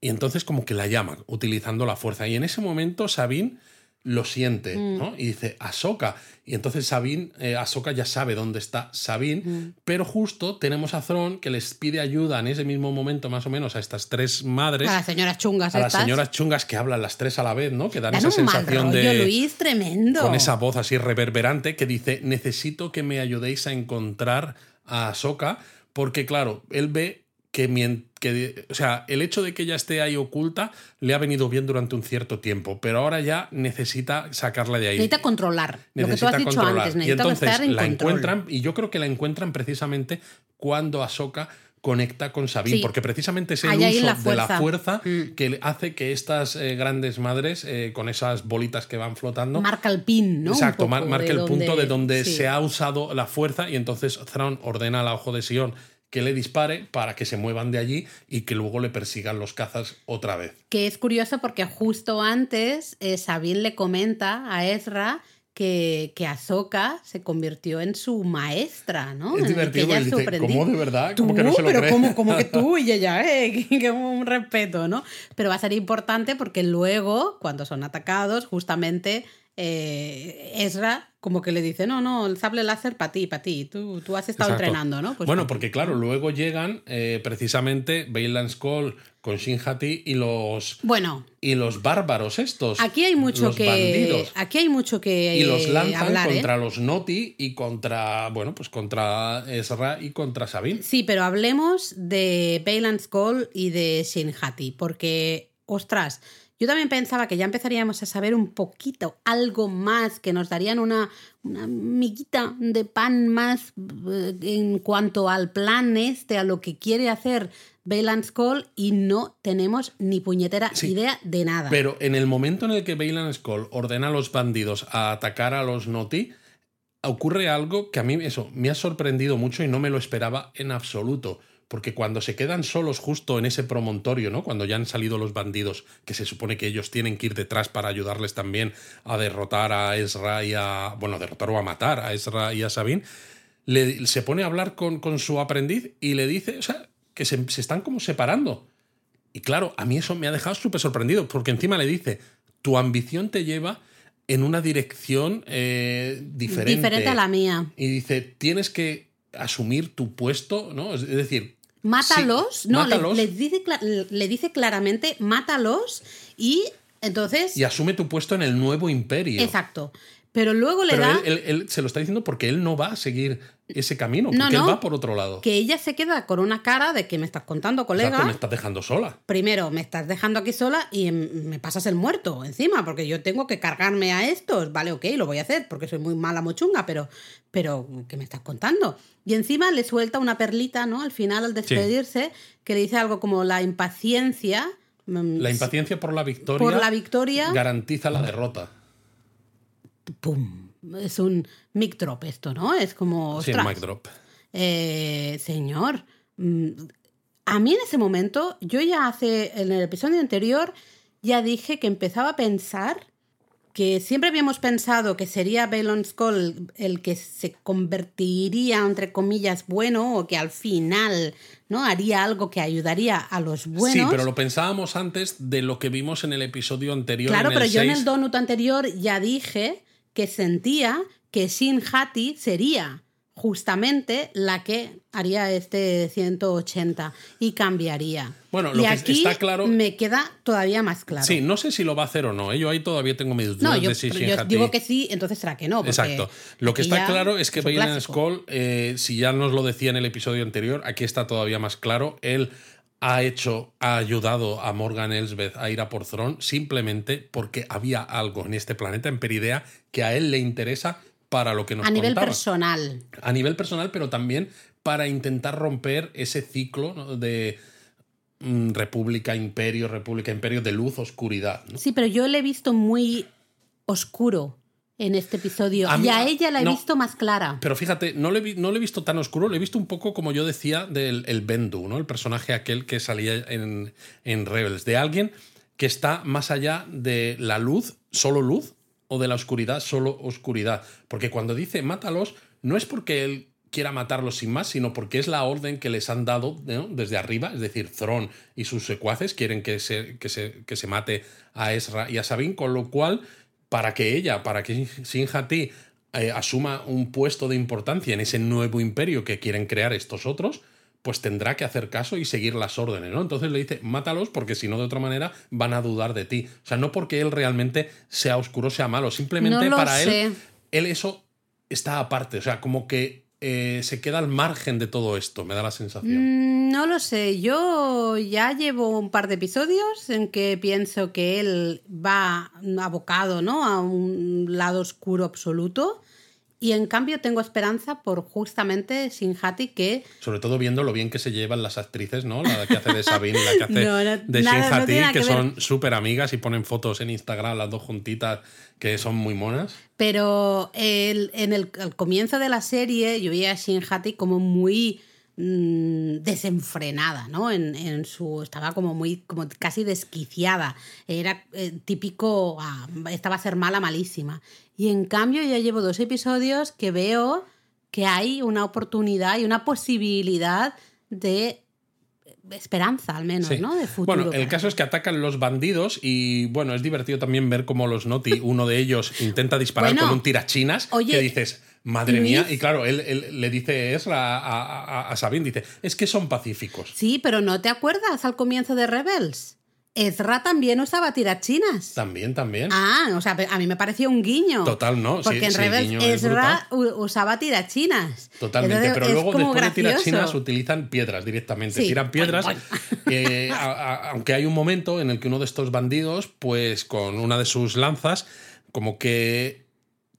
y entonces como que la llaman, utilizando la fuerza. Y en ese momento Sabine lo siente, mm. ¿no? Y dice, Ahsoka. Y entonces Sabine, eh, Ahsoka ya sabe dónde está Sabine, mm. pero justo tenemos a Thron que les pide ayuda en ese mismo momento, más o menos, a estas tres madres. A las señoras chungas. A las señoras chungas que hablan las tres a la vez, ¿no? Que dan, esa sensación de. Luis, tremendo. Con esa voz así reverberante que dice: Necesito que me ayudéis a encontrar a Ahsoka, porque, claro, él ve que, que, o sea, el hecho de que ella esté ahí oculta le ha venido bien durante un cierto tiempo, pero ahora ya necesita sacarla de ahí. Necesita controlar. lo que tú has dicho antes, necesita y entonces estar en la encuentran y yo creo que la encuentran precisamente cuando Ahsoka conecta con Sabine, Sí. porque precisamente es el uso la de la fuerza. Mm. que hace que estas eh, grandes madres, eh, con esas bolitas que van flotando, Marca el pin, ¿no? Exacto, mar- marca el punto de donde sí. se ha usado la fuerza y entonces Thrawn ordena al ojo de Sion que le dispare para que se muevan de allí y que luego le persigan los cazas otra vez. Que es curioso porque justo antes eh, Sabine le comenta a Ezra que, que Ahsoka se convirtió en su maestra, ¿no? Es divertido que ella dice. ¿cómo de verdad? Tú, Como que no se lo pero como, como que tú y ella, ¿eh? Que un respeto, ¿no? Pero va a ser importante porque luego, cuando son atacados, justamente eh, Ezra como que le dice, no, no, el sable láser para ti, para ti, tú, tú has estado Exacto. entrenando, ¿no? Pues bueno, porque claro, luego llegan eh, precisamente Bailan Skull con Shin Hati y los, Bueno, y los bárbaros estos. aquí hay mucho los que... bandidos. Aquí hay mucho que Y los eh, lanzan hablar, ¿eh? contra los Noti y contra, bueno, pues contra Ezra y contra Sabine. Sí, pero hablemos de Bailan Skull y de Shinhati, porque, ostras, yo también pensaba que ya empezaríamos a saber un poquito, algo más, que nos darían una, una miguita de pan más eh, en cuanto al plan este, a lo que quiere hacer Bailan Skull, y no tenemos ni puñetera Sí, idea de nada. Pero en el momento en el que Bailan Skull ordena a los bandidos a atacar a los Noti, ocurre algo que a mí eso me ha sorprendido mucho y no me lo esperaba en absoluto. Porque cuando se quedan solos justo en ese promontorio, ¿no? Cuando ya han salido los bandidos, que se supone que ellos tienen que ir detrás para ayudarles también a derrotar a Ezra y a. Bueno, a derrotar o a matar a Ezra y a Sabine, le- se pone a hablar con, con su aprendiz y le dice, o sea, que se, se están como separando. Y claro, a mí eso me ha dejado súper sorprendido, porque encima le dice, tu ambición te lleva en una dirección eh, diferente. Diferente a la mía. Y dice, tienes que asumir tu puesto, ¿no? Es decir... Mátalos, sí, no, le- mátalos Le, dice, le dice claramente, mátalos y entonces... y asume tu puesto en el nuevo imperio. Exacto. Pero luego le Pero da él, él- él se lo está diciendo porque él no va a seguir ese camino, porque No, él no. va por otro lado. que ella se queda con una cara de que me estás contando, colega. Exacto, me estás dejando sola. Primero, me estás dejando aquí sola y em- me pasas el muerto encima, porque yo tengo que cargarme a estos. Vale, ok, lo voy a hacer, porque soy muy mala mochunga, pero, pero ¿qué me estás contando? Y encima le suelta una perlita, ¿no? Al final, al despedirse, que le dice algo como la impaciencia. mm, La impaciencia por la victoria, Por la victoria. garantiza la derrota. ¡Pum! Es un mic drop esto, ¿no? Es como. Sí, ostras, mic drop. eh, señor, mm, a mí en ese momento, yo ya hace, en el episodio anterior, ya dije que empezaba a pensar que siempre habíamos pensado que sería Balon Skull el que se convertiría, entre comillas, bueno, o que al final ¿no? haría algo que ayudaría a los buenos. Sí, pero lo pensábamos antes de lo que vimos en el episodio anterior. Claro, en el pero yo en 6. el donut anterior ya dije que sentía que Shin Hati sería justamente la que haría este 180 y cambiaría. Bueno, lo y que aquí está claro- me queda todavía más claro. Sí, no sé si lo va a hacer o no. ¿eh? Yo ahí todavía tengo mis dudas no, yo, de si yo Hati- digo que sí, entonces será que no. Exacto. Lo que está claro es que clásico. Skull, eh, si ya nos lo decía en el episodio anterior, aquí está todavía más claro. Él ha hecho, ha ayudado a Morgan Elsbeth a ir a por Thrawn simplemente porque había algo en este planeta, en Peridea, que a él le interesa para lo que nos A nivel contaba. personal. A nivel personal, pero también para intentar romper ese ciclo ¿no? de mm, república, imperio, república, imperio, de luz, oscuridad. ¿no? Sí, pero yo le he visto muy oscuro en este episodio. A mí- y a ella la he no. visto más clara. Pero fíjate, no le, vi- no le he visto tan oscuro, le he visto un poco, como yo decía, del el Bendu, ¿no? El personaje aquel que salía en, en Rebels, de alguien que está más allá de la luz, solo luz, o de la oscuridad, solo oscuridad. Porque cuando dice mátalos, no es porque él quiera matarlos sin más, sino porque es la orden que les han dado ¿no? desde arriba, es decir, Thron y sus secuaces quieren que se, que, se, que se mate a Ezra y a Sabine, con lo cual, para que ella, para que Shin Hati eh, asuma un puesto de importancia en ese nuevo imperio que quieren crear estos otros, pues tendrá que hacer caso y seguir las órdenes, ¿no? Entonces le dice, mátalos porque si no, de otra manera van a dudar de ti. O sea, no porque él realmente sea oscuro, sea malo, simplemente No para sé. él, él eso está aparte, o sea, como que eh, se queda al margen de todo esto, me da la sensación. Mm, No lo sé, yo ya llevo un par de episodios en que pienso que él va abocado ¿no? a un lado oscuro absoluto Y en cambio tengo esperanza por justamente Shinhati que... Sobre todo viendo lo bien que se llevan las actrices, ¿no? La que hace de Sabine y la que hace No, no, de nada, Shinhati, que, son súper amigas y ponen fotos en Instagram las dos juntitas que son muy monas. Pero el- en el, comienzo de la serie yo veía a Shinhati como muy mm, desenfrenada, ¿no? En, en su estaba como muy como casi desquiciada. Era eh, típico ah, esta va a ser mala malísima. Y en cambio ya llevo dos episodios que veo que hay una oportunidad y una posibilidad de esperanza al menos, Sí. ¿no? De futuro. Bueno, el caso es que atacan los bandidos y bueno, es divertido también ver cómo los Noti, uno de ellos intenta disparar Bueno, con un tirachinas oye, que dices, madre mía, y claro, él, él le dice Ezra a, a, a Sabine, dice, es que son pacíficos. Sí, pero ¿no te acuerdas al comienzo de Rebels? Ezra también usaba tirachinas. También, también. Ah, o sea, a mí me pareció un guiño. Total, ¿no? Sí, Porque en sí, el Rebels Ezra usaba tirachinas. Totalmente, Entonces, pero luego después de tirachinas utilizan piedras directamente. Sí. Tiran piedras. Eh, a- aunque hay un momento en el que uno de estos bandidos, pues con una de sus lanzas, como que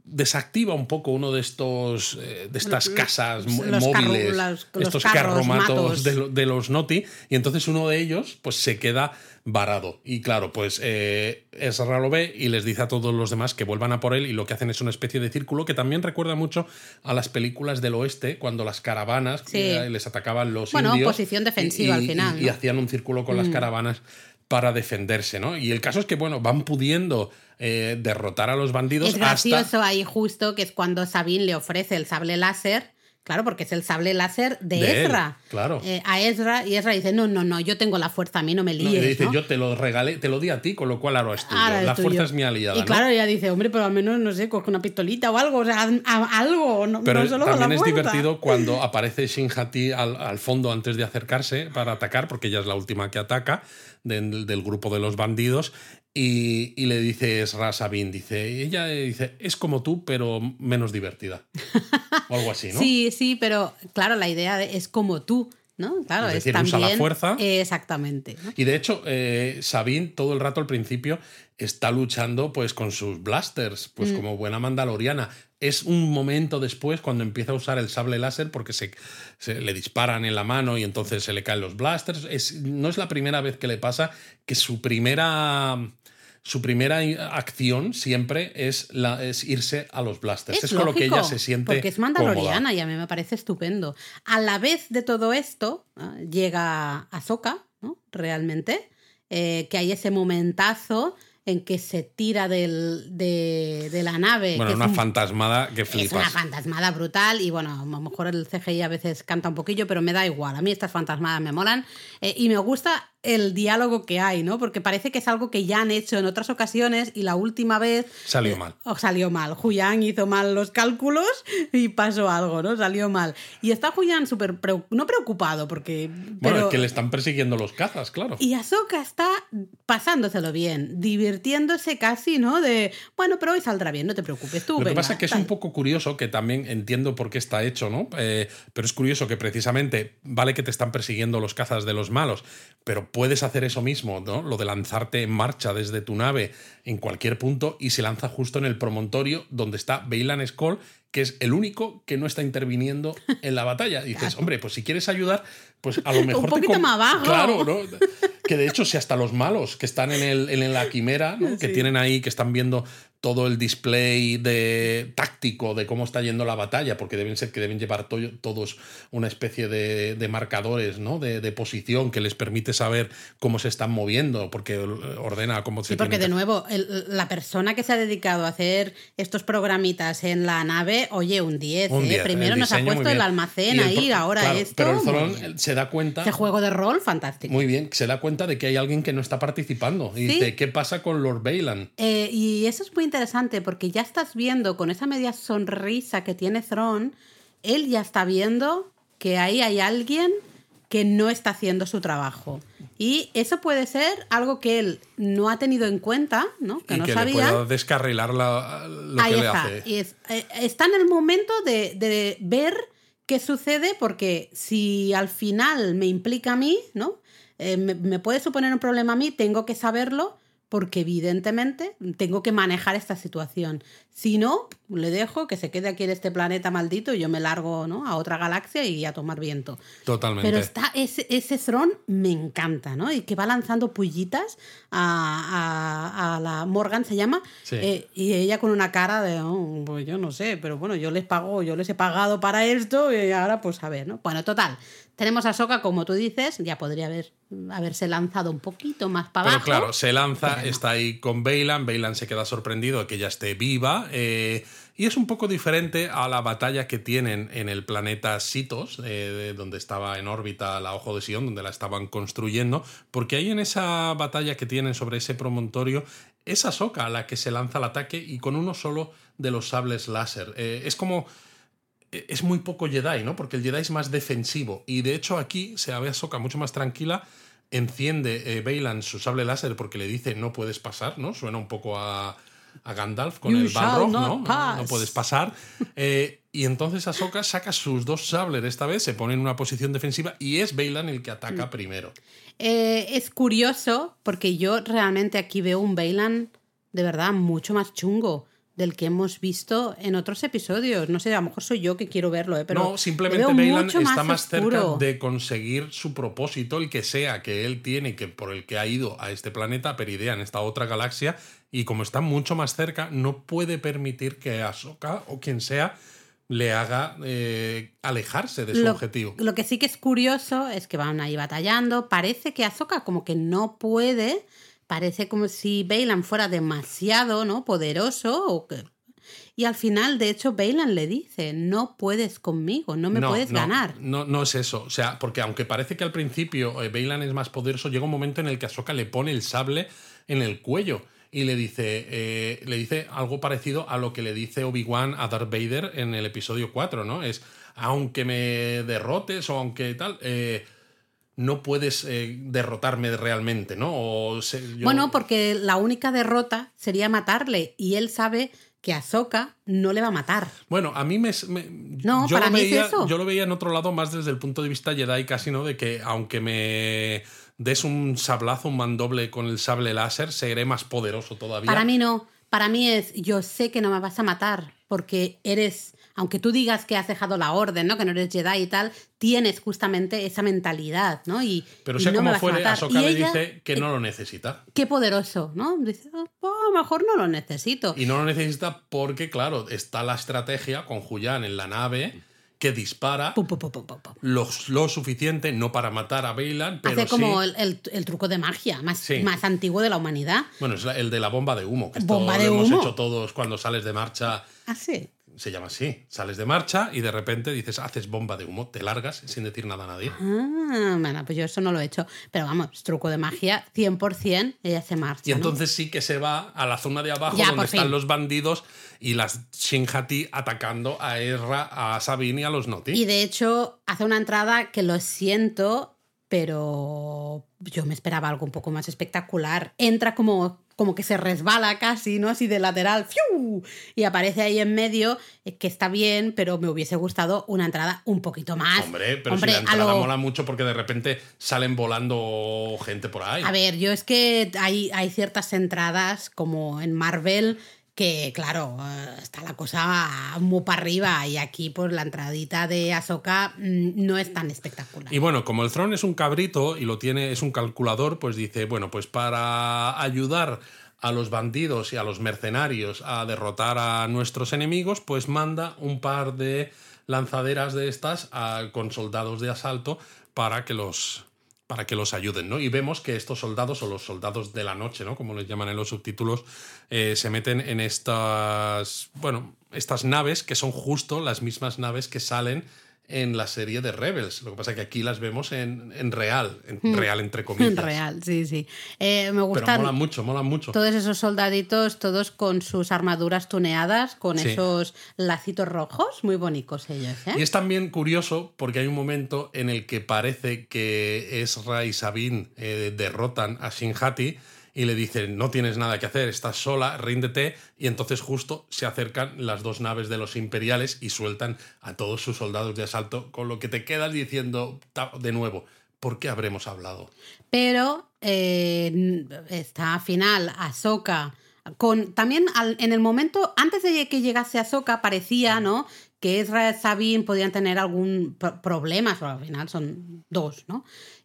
desactiva un poco uno de estos eh, de estas casas carro- móviles los- los estos carros, carromatos matos. de, lo- de los noti y entonces uno de ellos pues se queda varado y claro pues eh, Ezra lo ve y les dice a todos los demás que vuelvan a por él y lo que hacen es una especie de círculo que también recuerda mucho a las películas del oeste cuando las caravanas Sí. eh, les atacaban los Bueno, indios posición defensiva y- al final, y-. Mm. hacían un círculo con las caravanas para defenderse, ¿no? Y el caso es que, bueno, van pudiendo eh, derrotar a los bandidos Es gracioso hasta... ahí justo que es cuando Sabine le ofrece el sable láser. Claro, porque es el sable láser de, De él, Ezra. claro. Eh, a Ezra y Ezra dice, no, no, no, yo tengo la fuerza, a mí no me No, líes. y dice, ¿no? yo te lo regalé, te lo di a ti, con lo cual ahora es tuyo. Ahora es la tuyo. fuerza es mi aliada, Y ¿no? claro, ella dice, hombre, pero al menos, no sé, coge una pistolita o algo, o sea, haz algo, no, Pero no solo con la también es fuerza. divertido cuando aparece Shinhati al, al fondo antes de acercarse para atacar, porque ella es la última que ataca del, del grupo de los bandidos. Y, y le dice Ezra a Sabine, dice, ella dice, es como tú, pero menos divertida. o algo así, ¿no? Sí, sí, pero claro, la idea de- es como tú, ¿no? Claro, Es es, decir, usa la también- fuerza. Exactamente. ¿no? Y de hecho, eh, Sabine todo el rato al principio está luchando pues con sus blasters, pues Mm. como buena mandaloriana. Es un momento después cuando empieza a usar el sable láser porque se, se le disparan en la mano y entonces se le caen los blasters. Es, no es la primera vez que le pasa que su primera su primera acción siempre es, la, es irse a los blasters. Es, con lo que ella lógico, se siente Porque es cómoda. mandaloriana y a mí me parece estupendo. A la vez de todo esto, ¿no? llega Ahsoka, ¿no? Realmente, eh, que hay ese momentazo en que se tira del, de, de la nave. Bueno, que es una un- fantasmada que Es una flipas. fantasmada brutal y bueno, a lo mejor el CGI a veces canta un poquillo, pero me da igual. A mí estas fantasmadas me molan eh, y me gusta el diálogo que hay, ¿no? Porque parece que es algo que ya han hecho en otras ocasiones y la última vez... Salió eh, mal. o salió mal. Julián hizo mal los cálculos y pasó algo, ¿no? Salió mal. Y está Julián súper... preu- no preocupado porque... Bueno, pero- es que le están persiguiendo los cazas, claro. y Ahsoka está pasándoselo bien, divirtiéndose casi, ¿no? De, bueno, pero hoy saldrá bien, no te preocupes, tú Lo que venga, pasa es que es tal". un poco curioso, que también entiendo por qué está hecho, ¿no? Eh, pero es curioso que precisamente, vale que te están persiguiendo los cazas de los malos, pero puedes hacer eso mismo, ¿no? Lo de lanzarte en marcha desde tu nave en cualquier punto y se lanza justo en el promontorio donde está Bailan Skull, que es el único que no está interviniendo en la batalla. Y dices, hombre, pues si quieres ayudar, pues a lo mejor te poquito com- más abajo. Claro, ¿no? Que de hecho, si hasta los malos que están en, el, en la quimera, ¿no? que tienen ahí, que están viendo todo el display de táctico de cómo está yendo la batalla, porque deben ser que deben llevar to- todos una especie de, de marcadores, ¿no? De, de posición que les permite saber cómo se están moviendo, porque ordena cómo se Sí, porque de nuevo, el- la persona que se ha dedicado a hacer estos programitas en la nave, oye, un 10. Un ¿eh? 10, Primero nos ha puesto el almacén el ahí, ahora claro, esto. Pero el se da cuenta. Ese juego de rol, fantástico. Muy bien, se da cuenta de que hay alguien que no está participando. Y dice, ¿qué pasa con Lord Bailan? Eh, y eso es muy interesante porque ya estás viendo con esa media sonrisa que tiene Thron, él ya está viendo que ahí hay alguien que no está haciendo su trabajo. Y eso puede ser algo que él no ha tenido en cuenta, ¿no? que y no que le sabía. pueda descarrilar la- lo Ahí que le está. hace. Y es- eh, está en el momento de, de ver qué sucede, porque si al final me implica a mí, ¿no? Eh, me, me puede suponer un problema a mí, tengo que saberlo, porque evidentemente tengo que manejar esta situación. Si no, le dejo que se quede aquí en este planeta maldito y yo me largo ¿no? a otra galaxia y a tomar viento. Totalmente. Pero está ese, ese Thron me encanta, ¿no? Y que va lanzando pullitas a, a- a la Morgan, se llama, Sí. eh, y ella con una cara de, "Oh, pues yo no sé, pero bueno, yo les pago, yo les he pagado para esto y ahora pues a ver, ¿no? Bueno, total, tenemos a Soka, como tú dices, ya podría haber, haberse lanzado un poquito más para Pero abajo. claro, se lanza, Pero está ahí con Bailan, Bailan se queda sorprendido de que ella esté viva, eh, y es un poco diferente a la batalla que tienen en el planeta Sitos, eh, de donde estaba en órbita la Ojo de Sion, donde la estaban construyendo, porque ahí en esa batalla que tienen sobre ese promontorio, es Ahsoka la que se lanza al ataque y con uno solo de los sables láser. Eh, es como es muy poco Jedi, ¿no? Porque el Jedi es más defensivo. Y de hecho aquí se ve a Ahsoka mucho más tranquila. Enciende eh, su sable láser porque le dice no puedes pasar, ¿no? Suena un poco a, a Gandalf con You el Balrog, ¿no? No, pass. No puedes pasar. Eh, y entonces Ahsoka saca sus dos sables esta vez, se pone en una posición defensiva y es Bailan el que Mm. ataca primero. Eh, es curioso porque yo realmente aquí veo un Bailan de verdad mucho más chungo del que hemos visto en otros episodios. No sé, a lo mejor soy yo que quiero verlo, ¿eh? pero no, le simplemente Bailan está más cerca de conseguir su propósito, el que sea que él tiene que por el que ha ido a este planeta, Peridea, en esta otra galaxia, y como está mucho más cerca, no puede permitir que Ahsoka o quien sea le haga eh, alejarse de su lo, objetivo. lo que sí que es curioso es que van ahí batallando. Parece que Ahsoka como que no puede. Parece como si Bailan fuera demasiado ¿no? poderoso. O que... Y al final, de hecho, Bailan le dice, no puedes conmigo, no me puedes no, ganar. No, no es eso. O sea, porque aunque parece que al principio eh, Bailan es más poderoso, llega un momento en el que Ahsoka le pone el sable en el cuello y le dice, eh, le dice algo parecido a lo que le dice Obi-Wan a Darth Vader en el episodio 4, ¿no? Es, aunque me derrotes o aunque tal, eh, no puedes eh, derrotarme realmente, ¿no? O se- yo- Bueno, porque la única derrota sería matarle y él sabe que Ahsoka no le va a matar. Bueno, a mí me. me- No, yo para lo mí es veía, eso. Yo lo veía en otro lado más desde el punto de vista Jedi, casi, ¿no? De que aunque me des un sablazo, un mandoble con el sable láser, seré más poderoso todavía. Para mí no. Para mí es, yo sé que no me vas a matar porque eres, aunque tú digas que has dejado la orden, ¿no? Que no eres Jedi y tal, tienes justamente esa mentalidad, ¿no? Y, Pero y sea no me como vas a fuere, matar. Ahsoka Y le ella, dice que no lo necesita. Qué poderoso, ¿no? Dice, "Oh, a lo mejor no lo necesito. Y no lo necesita porque, claro, está la estrategia con Julián en la nave que dispara Pum, lo, lo suficiente, no para matar a Bailan, pero Hace como sí- el, el- el truco de magia más, Sí. más antiguo de la humanidad. Bueno, es la- el de la bomba de humo, que esto Bomba de lo hemos humo. hecho todos cuando sales de marcha Ah, sí. se llama así. Sales de marcha y de repente dices, haces bomba de humo, te largas sin decir nada a nadie. Ah, bueno, pues yo eso no lo he hecho. Pero vamos, truco de magia, 100%, ella se marcha. Y ¿no? entonces sí que se va a la zona de abajo Ya, donde están los bandidos y las Shinhati atacando a Erra, a Sabine y a los Noti. Y de hecho, hace una entrada que lo siento, pero yo me esperaba algo un poco más espectacular. Entra como, como que se resbala casi, ¿no? Así de lateral, ¡fiu! y aparece ahí en medio, eh, que está bien, pero me hubiese gustado una entrada un poquito más. Hombre, pero Hombre, si la entrada lo- mola mucho porque de repente salen volando gente por ahí. A ver, yo es que hay, hay ciertas entradas como en Marvel que, claro, eh, está la cosa muy para arriba y aquí pues la entradita de Ahsoka mm, no es tan espectacular. Y bueno, como el Throne es un cabrito y lo tiene, es un calculador, pues dice, bueno, pues para ayudar a los bandidos y a los mercenarios a derrotar a nuestros enemigos, pues manda un par de lanzaderas de estas a- con soldados de asalto para que los para que los ayuden, ¿no? Y vemos que estos soldados, o los soldados de la noche, ¿no? Como les llaman en los subtítulos, eh, se meten en estas, bueno, estas naves que son justo las mismas naves que salen en la serie de Rebels. Lo que pasa es que aquí las vemos en, en real, en real entre comillas. En real, sí, sí. Eh, me Pero gustan mola mucho, mola mucho. todos esos soldaditos, todos con sus armaduras tuneadas, con Sí. esos lacitos rojos, muy bonitos ellos, ¿eh? Y es también curioso porque hay un momento en el que parece que Ezra y Sabine eh, derrotan a Shinhati y le dicen, no tienes nada que hacer, estás sola, ríndete. Y entonces justo se acercan las dos naves de los imperiales y sueltan a todos sus soldados de asalto, con lo que te quedas diciendo de nuevo, ¿por qué habremos hablado? Pero eh, está final Ahsoka Con, también al- en el momento, antes de que llegase Ahsoka, parecía, ¿no? Que Ezra y Sabine podían tener algún pro- problema, pero al final son dos, ¿no?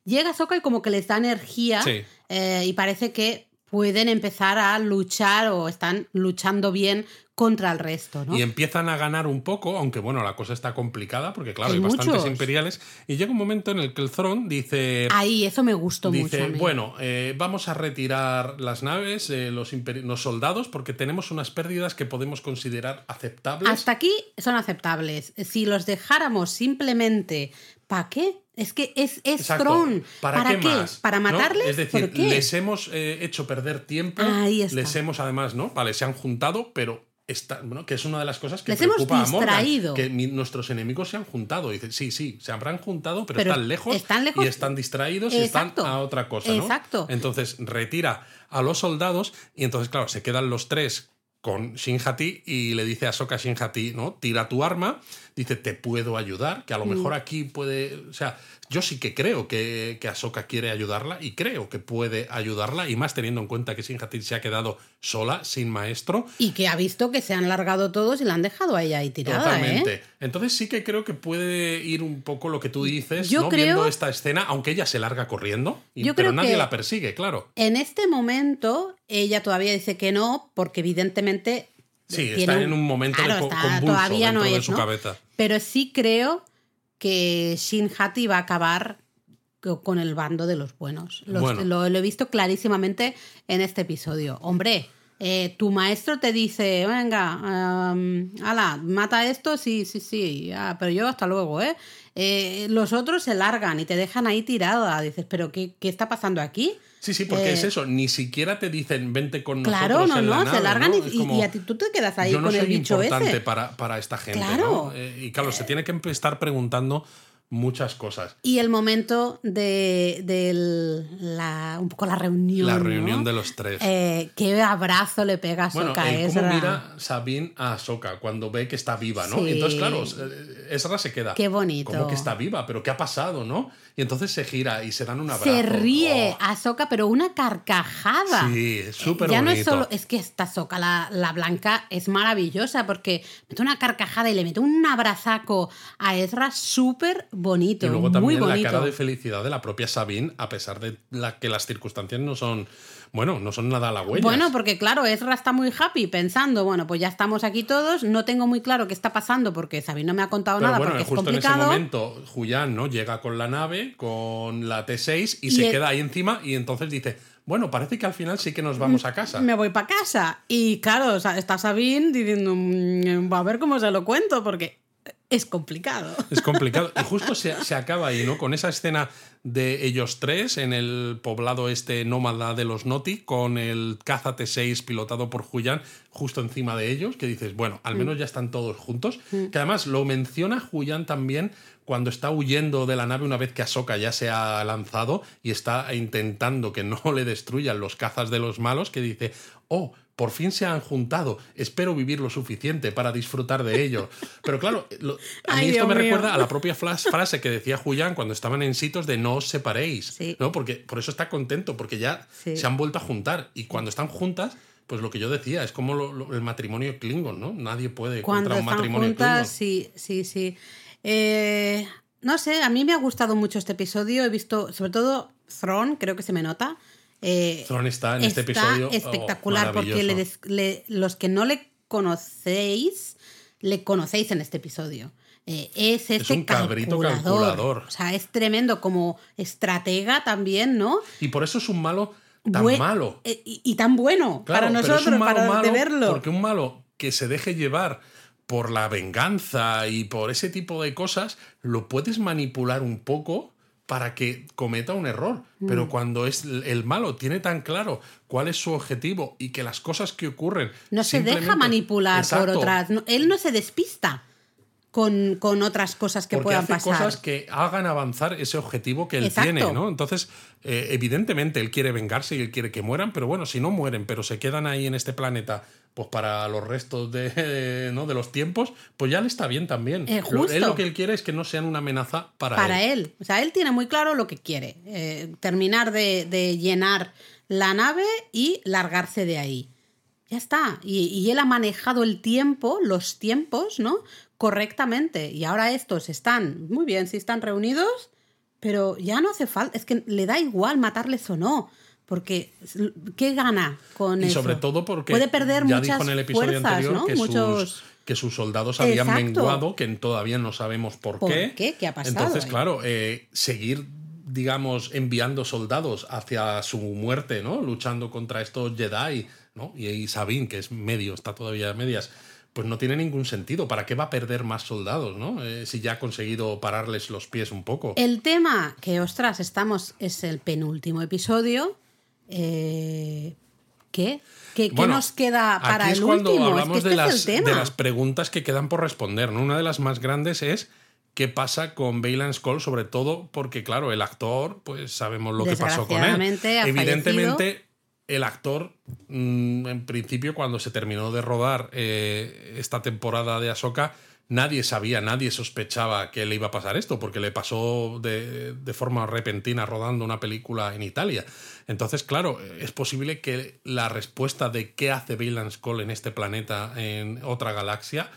Llega Ahsoka y como que les da energía Sí. eh, y parece que pueden empezar a luchar o están luchando bien contra el resto, ¿no? Y empiezan a ganar un poco, aunque bueno, la cosa está complicada porque claro, Hay hay, bastantes imperiales. Y llega un momento en el que el Throne dice... Ahí, eso me gustó mucho. Dice, mí. bueno, eh, vamos a retirar las naves, eh, los, los soldados, porque tenemos unas pérdidas que podemos considerar aceptables. Hasta aquí son aceptables. Si los dejáramos simplemente, ¿para qué? Es que es, es. Tron. ¿Para, qué, más? ¿Para ¿no? matarles? Es decir, ¿Por qué? les hemos eh, hecho perder tiempo. Ahí está. Les hemos además, ¿no? Vale, se han juntado, pero está, bueno, que es una de las cosas que Les hemos preocupa a Morgan, distraído. que mi- nuestros enemigos se han juntado. Dice, sí, sí, se habrán juntado, pero, Pero están, lejos están lejos. y están distraídos y están a otra cosa, ¿no? Exacto. Entonces retira a los soldados y entonces, claro, se quedan los tres con Shinjati y le dice a Soka Shinjati, ¿no? Tira tu arma, dice, te puedo ayudar, que a lo Mm. mejor aquí puede, o sea, yo sí que creo que, que Ahsoka quiere ayudarla y creo que puede ayudarla, y más teniendo en cuenta que Shinjati se ha quedado sola, sin maestro. Y que ha visto que se han largado todos y la han dejado a ella ahí tirada, Totalmente. ¿eh? Entonces sí que creo que puede ir un poco lo que tú dices, Yo ¿no? creo- Viendo esta escena, aunque ella se larga corriendo, y- Yo pero creo nadie que- la persigue, claro. En este momento, ella todavía dice que no, porque evidentemente. Sí, está en un momento Claro, de co- está- convulso todavía no de su ¿no? cabeza. Pero sí creo que Shin Hati va a acabar co- con el bando de los buenos. Los- Bueno. lo, lo he visto clarísimamente en este episodio. Hombre, eh, tu maestro te dice, venga, um, ala, mata esto, sí, sí, sí, pero yo hasta luego, ¿eh? Eh, Los otros se largan y te dejan ahí tirada. Dices, pero ¿qué, qué está pasando aquí? Sí, sí, porque Eh, es eso, ni siquiera te dicen vente con Claro, nosotros no, en la no, nave, se largan ¿no? y, como, y a ti tú te quedas ahí yo no con el soy bicho importante ese. para, para esta gente, Claro. ¿no? Eh, y claro, se tiene que estar preguntando muchas cosas. Y el momento de, del- la, un poco la reunión. La reunión de los tres. Eh, qué abrazo le pega a Bueno, Sokka el cómo mira Sabine a Ahsoka cuando ve que está viva, ¿no? Sí. Entonces, claro, eh, Ezra se queda. Qué bonito. ¿Cómo que está viva? ¿Pero qué ha pasado, no? Y entonces se gira y se dan un abrazo. Se ríe Oh, a Sokka, pero una carcajada. Sí, es súper Ya no es solo, es que esta Sokka, la, la blanca, es maravillosa porque mete una carcajada y le mete un abrazaco a Ezra súper bonito. Y luego muy también la bonito. cara de felicidad de la propia Sabine, a pesar de la, que las circunstancias no son, bueno, no son nada halagüeñas. Bueno, porque claro, Ezra está muy happy pensando, bueno, pues ya estamos aquí todos, no tengo muy claro qué está pasando porque Sabine no me ha contado Pero nada bueno, porque es justo en ese momento, Julián ¿no? llega con la nave, con la T6, y, Y se el- queda ahí encima, y entonces dice, bueno, parece que al final sí que nos vamos a casa. Me voy para casa. Y claro, está Sabine diciendo, "Mm, a ver cómo se lo cuento, porque es complicado. Es complicado. Y justo se, se acaba ahí, ¿no? Con esa escena de ellos tres en el poblado este nómada de los Noti, con el caza T6 pilotado por Julián justo encima de ellos, que dices, bueno, al menos ya están todos juntos. Que además lo menciona Julián también cuando está huyendo de la nave una vez que Ahsoka ya se ha lanzado y está intentando que no le destruyan los cazas de los malos, que dice, oh, por fin se han juntado, espero vivir lo suficiente para disfrutar de ello. Pero claro, lo- a mí Ay, esto Dios me mío. recuerda a la propia frase que decía Julián cuando estaban en sitios de no os separéis, Sí. ¿no? Porque por eso está contento, porque ya Sí. se han vuelto a juntar y cuando están juntas, pues lo que yo decía, es como lo- lo- el matrimonio Klingon, ¿no? Nadie puede Cuando contra un están matrimonio juntas, sí, sí, sí. Eh, no sé, a mí me ha gustado mucho este episodio. He visto, sobre todo, Thrawn, creo que se me nota. Eh, está en este episodio, oh, espectacular porque le maravilloso. des- le- los que no le conocéis, le conocéis en este episodio. Eh, es este un cabrito calculador. calculador. O sea, es tremendo como estratega también, ¿no? Y por eso es un malo tan malo. eh, Y, y tan bueno Claro, para pero nosotros, es un malo para malo de verlo. Porque un malo que se deje llevar por la venganza y por ese tipo de cosas, lo puedes manipular un poco para que cometa un error. Mm. Pero cuando es el malo tiene tan claro cuál es su objetivo y que las cosas que ocurren. No se deja manipular por otras. no- él no se despista con, con otras cosas que porque puedan hace pasar. cosas que hagan avanzar ese objetivo que él Exacto. tiene, ¿no? Entonces, eh, evidentemente, él quiere vengarse y él quiere que mueran, pero bueno, si no mueren, pero se quedan ahí en este planeta, pues para los restos de, ¿no? de los tiempos, pues ya le está bien también. Eh, Lo- justo. él lo que él quiere es que no sean una amenaza para, para él. él. O sea, él tiene muy claro lo que quiere. eh, terminar de, de llenar la nave y largarse de ahí. Ya está. Y, y él ha manejado el tiempo, los tiempos, ¿no? Correctamente. Y ahora estos están, muy bien, si están reunidos, pero ya no hace falta, es que le da igual matarles o no. Porque, ¿qué gana con Y eso? sobre todo porque Puede perder ya muchas dijo en el episodio fuerzas, anterior ¿no? que, Muchos... sus, que sus soldados habían Exacto. menguado, que todavía no sabemos por, ¿Por qué. qué? ¿Qué ha pasado Entonces, claro, eh, seguir, digamos, enviando soldados hacia su muerte, ¿no? Luchando contra estos Jedi, ¿no? Y ahí Sabine, que es medio, está todavía a medias. Pues no tiene ningún sentido. ¿Para qué va a perder más soldados, no? Eh, si ya ha conseguido pararles los pies un poco. El tema que, ostras, estamos, es el penúltimo episodio. Eh, ¿Qué? ¿Qué, qué nos queda para aquí es el cuando último? hablamos es que de, este las, es el tema. de las preguntas que quedan por responder. ¿no? Una de las más grandes es qué pasa con Baylan Skoll, sobre todo porque, claro, el actor, pues sabemos lo que pasó con él. Ha Evidentemente, el actor, mm, en principio, cuando se terminó de rodar eh, esta temporada de Ahsoka, nadie sabía, nadie sospechaba que le iba a pasar esto, porque le pasó de, de forma repentina rodando una película en Italia. Entonces, claro, es posible que la respuesta de qué hace Baylan Skoll en este planeta, en otra galaxia,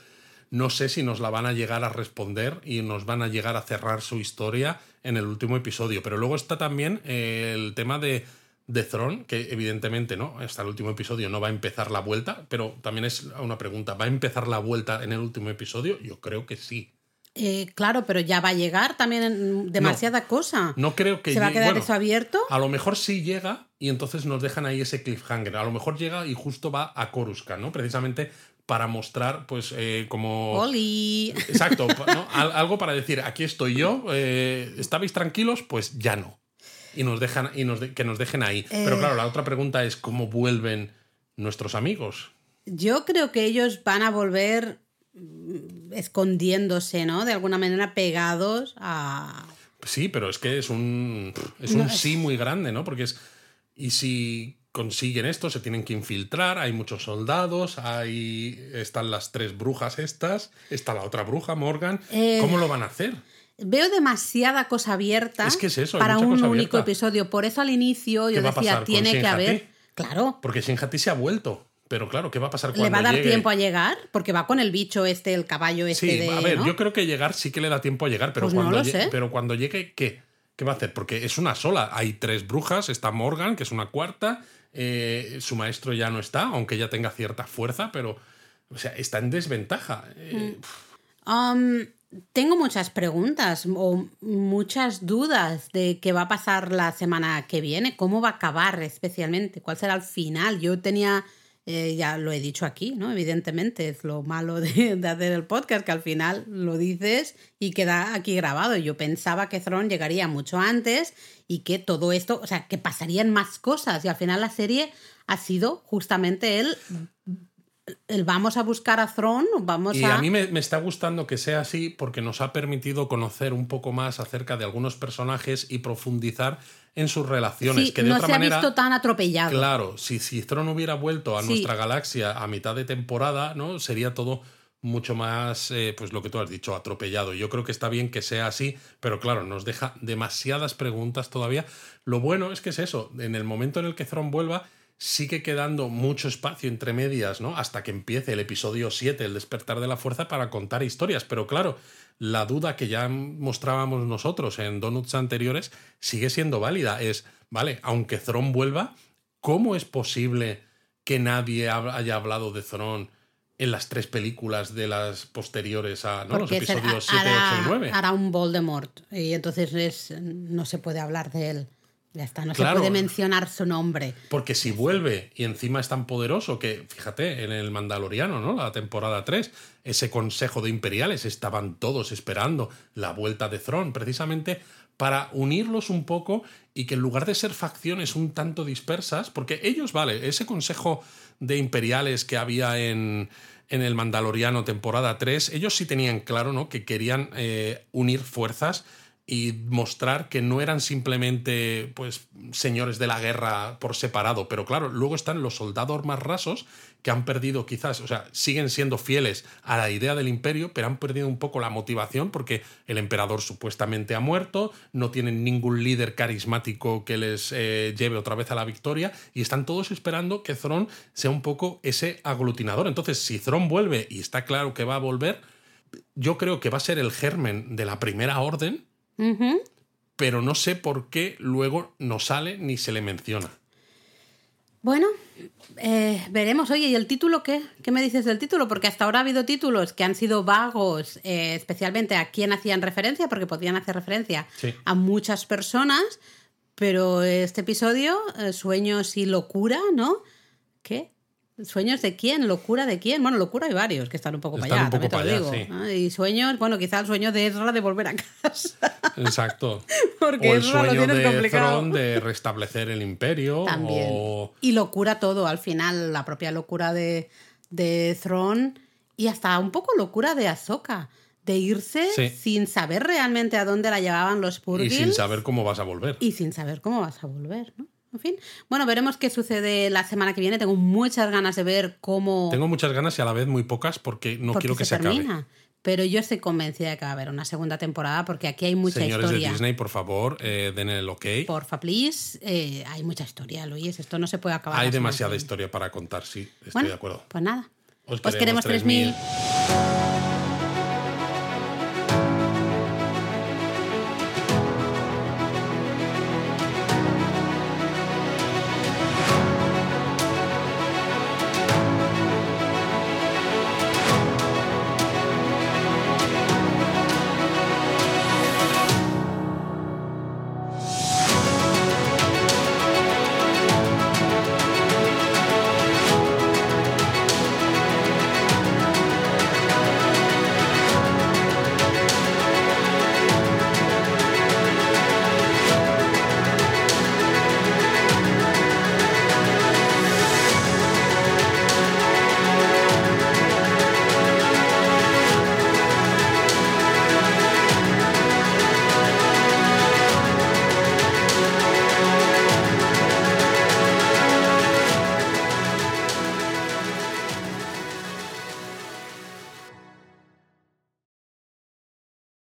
no sé si nos la van a llegar a responder y nos van a llegar a cerrar su historia en el último episodio. Pero luego está también eh, el tema de, de Thrawn, que evidentemente no, hasta el último episodio no va a empezar la vuelta, pero también es una pregunta, ¿va a empezar la vuelta en el último episodio? Yo creo que sí. Eh, claro, pero ya va a llegar también demasiada cosa. No creo que ¿Se va a quedar bueno, eso abierto? A lo mejor sí llega y entonces nos dejan ahí ese cliffhanger. A lo mejor llega y justo va a Coruscant, ¿no? Precisamente para mostrar, pues, eh, como... ¡Oli! Exacto, ¿no? Al- algo para decir, aquí estoy yo, eh, ¿estabais tranquilos? Pues ya no. Y nos dejan, y nos de- que nos dejen ahí. Pero Eh. claro, la otra pregunta es cómo vuelven nuestros amigos. Yo creo que ellos van a volver mm, escondiéndose, ¿no? De alguna manera pegados a... Sí, pero es que es un, es un sí muy grande, ¿no? Porque es, y si consiguen esto, se tienen que infiltrar, hay muchos soldados, hay, están las tres brujas estas, está la otra bruja, Morgan. Eh. ¿Cómo lo van a hacer? Veo demasiada cosa abierta Es que es eso, para un único abierta. episodio. Por eso al inicio ¿Qué yo decía, tiene que haber... Claro, Porque Shinjati se ha vuelto. Pero claro, ¿qué va a pasar cuando ¿le va a dar llegue? tiempo a llegar? Porque va con el bicho este, el caballo este Sí, de... a ver, ¿no? yo creo que llegar sí que le da tiempo a llegar, pero, Pues cuando, llegue, pero cuando llegue, ¿qué? ¿Qué va a hacer? Porque es una sola. Hay tres brujas, está Morgan, que es una cuarta, eh, su maestro ya no está, aunque ya tenga cierta fuerza, pero o sea, está en desventaja. Eh, Um, tengo muchas preguntas o muchas dudas de qué va a pasar la semana que viene, cómo va a acabar especialmente, cuál será el final. Yo tenía, eh, ya lo he dicho aquí, ¿no? Evidentemente es lo malo de, de hacer el podcast, que al final lo dices y queda aquí grabado. Yo pensaba que Thrawn llegaría mucho antes y que todo esto, o sea, que pasarían más cosas y al final la serie ha sido justamente el... El vamos a buscar a Thrawn, vamos Y a... a mí me, me está gustando que sea así porque nos ha permitido conocer un poco más acerca de algunos personajes y profundizar en sus relaciones. Sí, que de no otra se manera, ha visto tan atropellado. Claro, si, si Thrawn hubiera vuelto a Sí. nuestra galaxia a mitad de temporada, ¿no? Sería todo mucho más, eh, pues lo que tú has dicho, atropellado. Yo creo que está bien que sea así, pero claro, nos deja demasiadas preguntas todavía. Lo bueno es que es eso, en el momento en el que Thrawn vuelva, sigue quedando mucho espacio entre medias, ¿no? Hasta que empiece el episodio 7, el despertar de la fuerza, para contar historias. Pero claro, la duda que ya mostrábamos nosotros en donuts anteriores sigue siendo válida. Es, vale, aunque Thrawn vuelva, ¿cómo es posible que nadie haya hablado de Thrawn en las tres películas de las posteriores a ¿no? los episodios 7, 8 y hará, 9? hará un Voldemort y entonces es- no se puede hablar de él. Ya está, no Claro. se puede mencionar su nombre. Porque si vuelve y encima es tan poderoso que, fíjate, en el Mandaloriano, ¿no? La temporada 3, ese consejo de imperiales estaban todos esperando la vuelta de Thrawn, precisamente para unirlos un poco y que en lugar de ser facciones un tanto dispersas, porque ellos, vale, ese consejo de imperiales que había en, en el Mandaloriano temporada 3, ellos sí tenían claro, ¿no? Que querían eh, unir fuerzas y mostrar que no eran simplemente pues señores de la guerra por separado, pero claro, luego están los soldados más rasos que han perdido quizás, o sea, siguen siendo fieles a la idea del imperio, pero han perdido un poco la motivación porque el emperador supuestamente ha muerto, no tienen ningún líder carismático que les eh, lleve otra vez a la victoria y están todos esperando que Thron sea un poco ese aglutinador. Entonces, si Thron vuelve y está claro que va a volver, yo creo que va a ser el germen de la primera orden pero no sé por qué luego no sale ni se le menciona. Bueno, eh, veremos. Oye, ¿y el título qué? ¿Qué me dices del título? Porque hasta ahora ha habido títulos que han sido vagos, eh, especialmente a quién hacían referencia, porque podían hacer referencia a muchas personas, pero este episodio, eh, Sueños y Locura, ¿no? ¿Qué? ¿Sueños de quién? ¿Locura de quién? Bueno, locura hay varios que están un poco para allá, también te lo digo. Y sueños, bueno, quizá el sueño de Ezra de volver a casa. Exacto. Porque o el sueño de Thron de restablecer el imperio. También. Y locura todo, al final, la propia locura de, de Thron y hasta un poco locura de Ahsoka. De irse sin saber realmente a dónde la llevaban los Purgils. Y sin saber cómo vas a volver. Y sin saber cómo vas a volver, ¿no? En fin. Bueno, veremos qué sucede la semana que viene. Tengo muchas ganas de ver cómo. Tengo muchas ganas y a la vez muy pocas porque no quiero que se, acabe. Pero yo estoy convencida de que va a haber una segunda temporada porque aquí hay mucha historia. Señores de Disney, por favor, eh, den el ok. Porfa, please. Eh, hay mucha historia, Luis. Esto no se puede acabar. Hay demasiada historia para contar, sí. Estoy de acuerdo. Pues nada. Os queremos, 3000.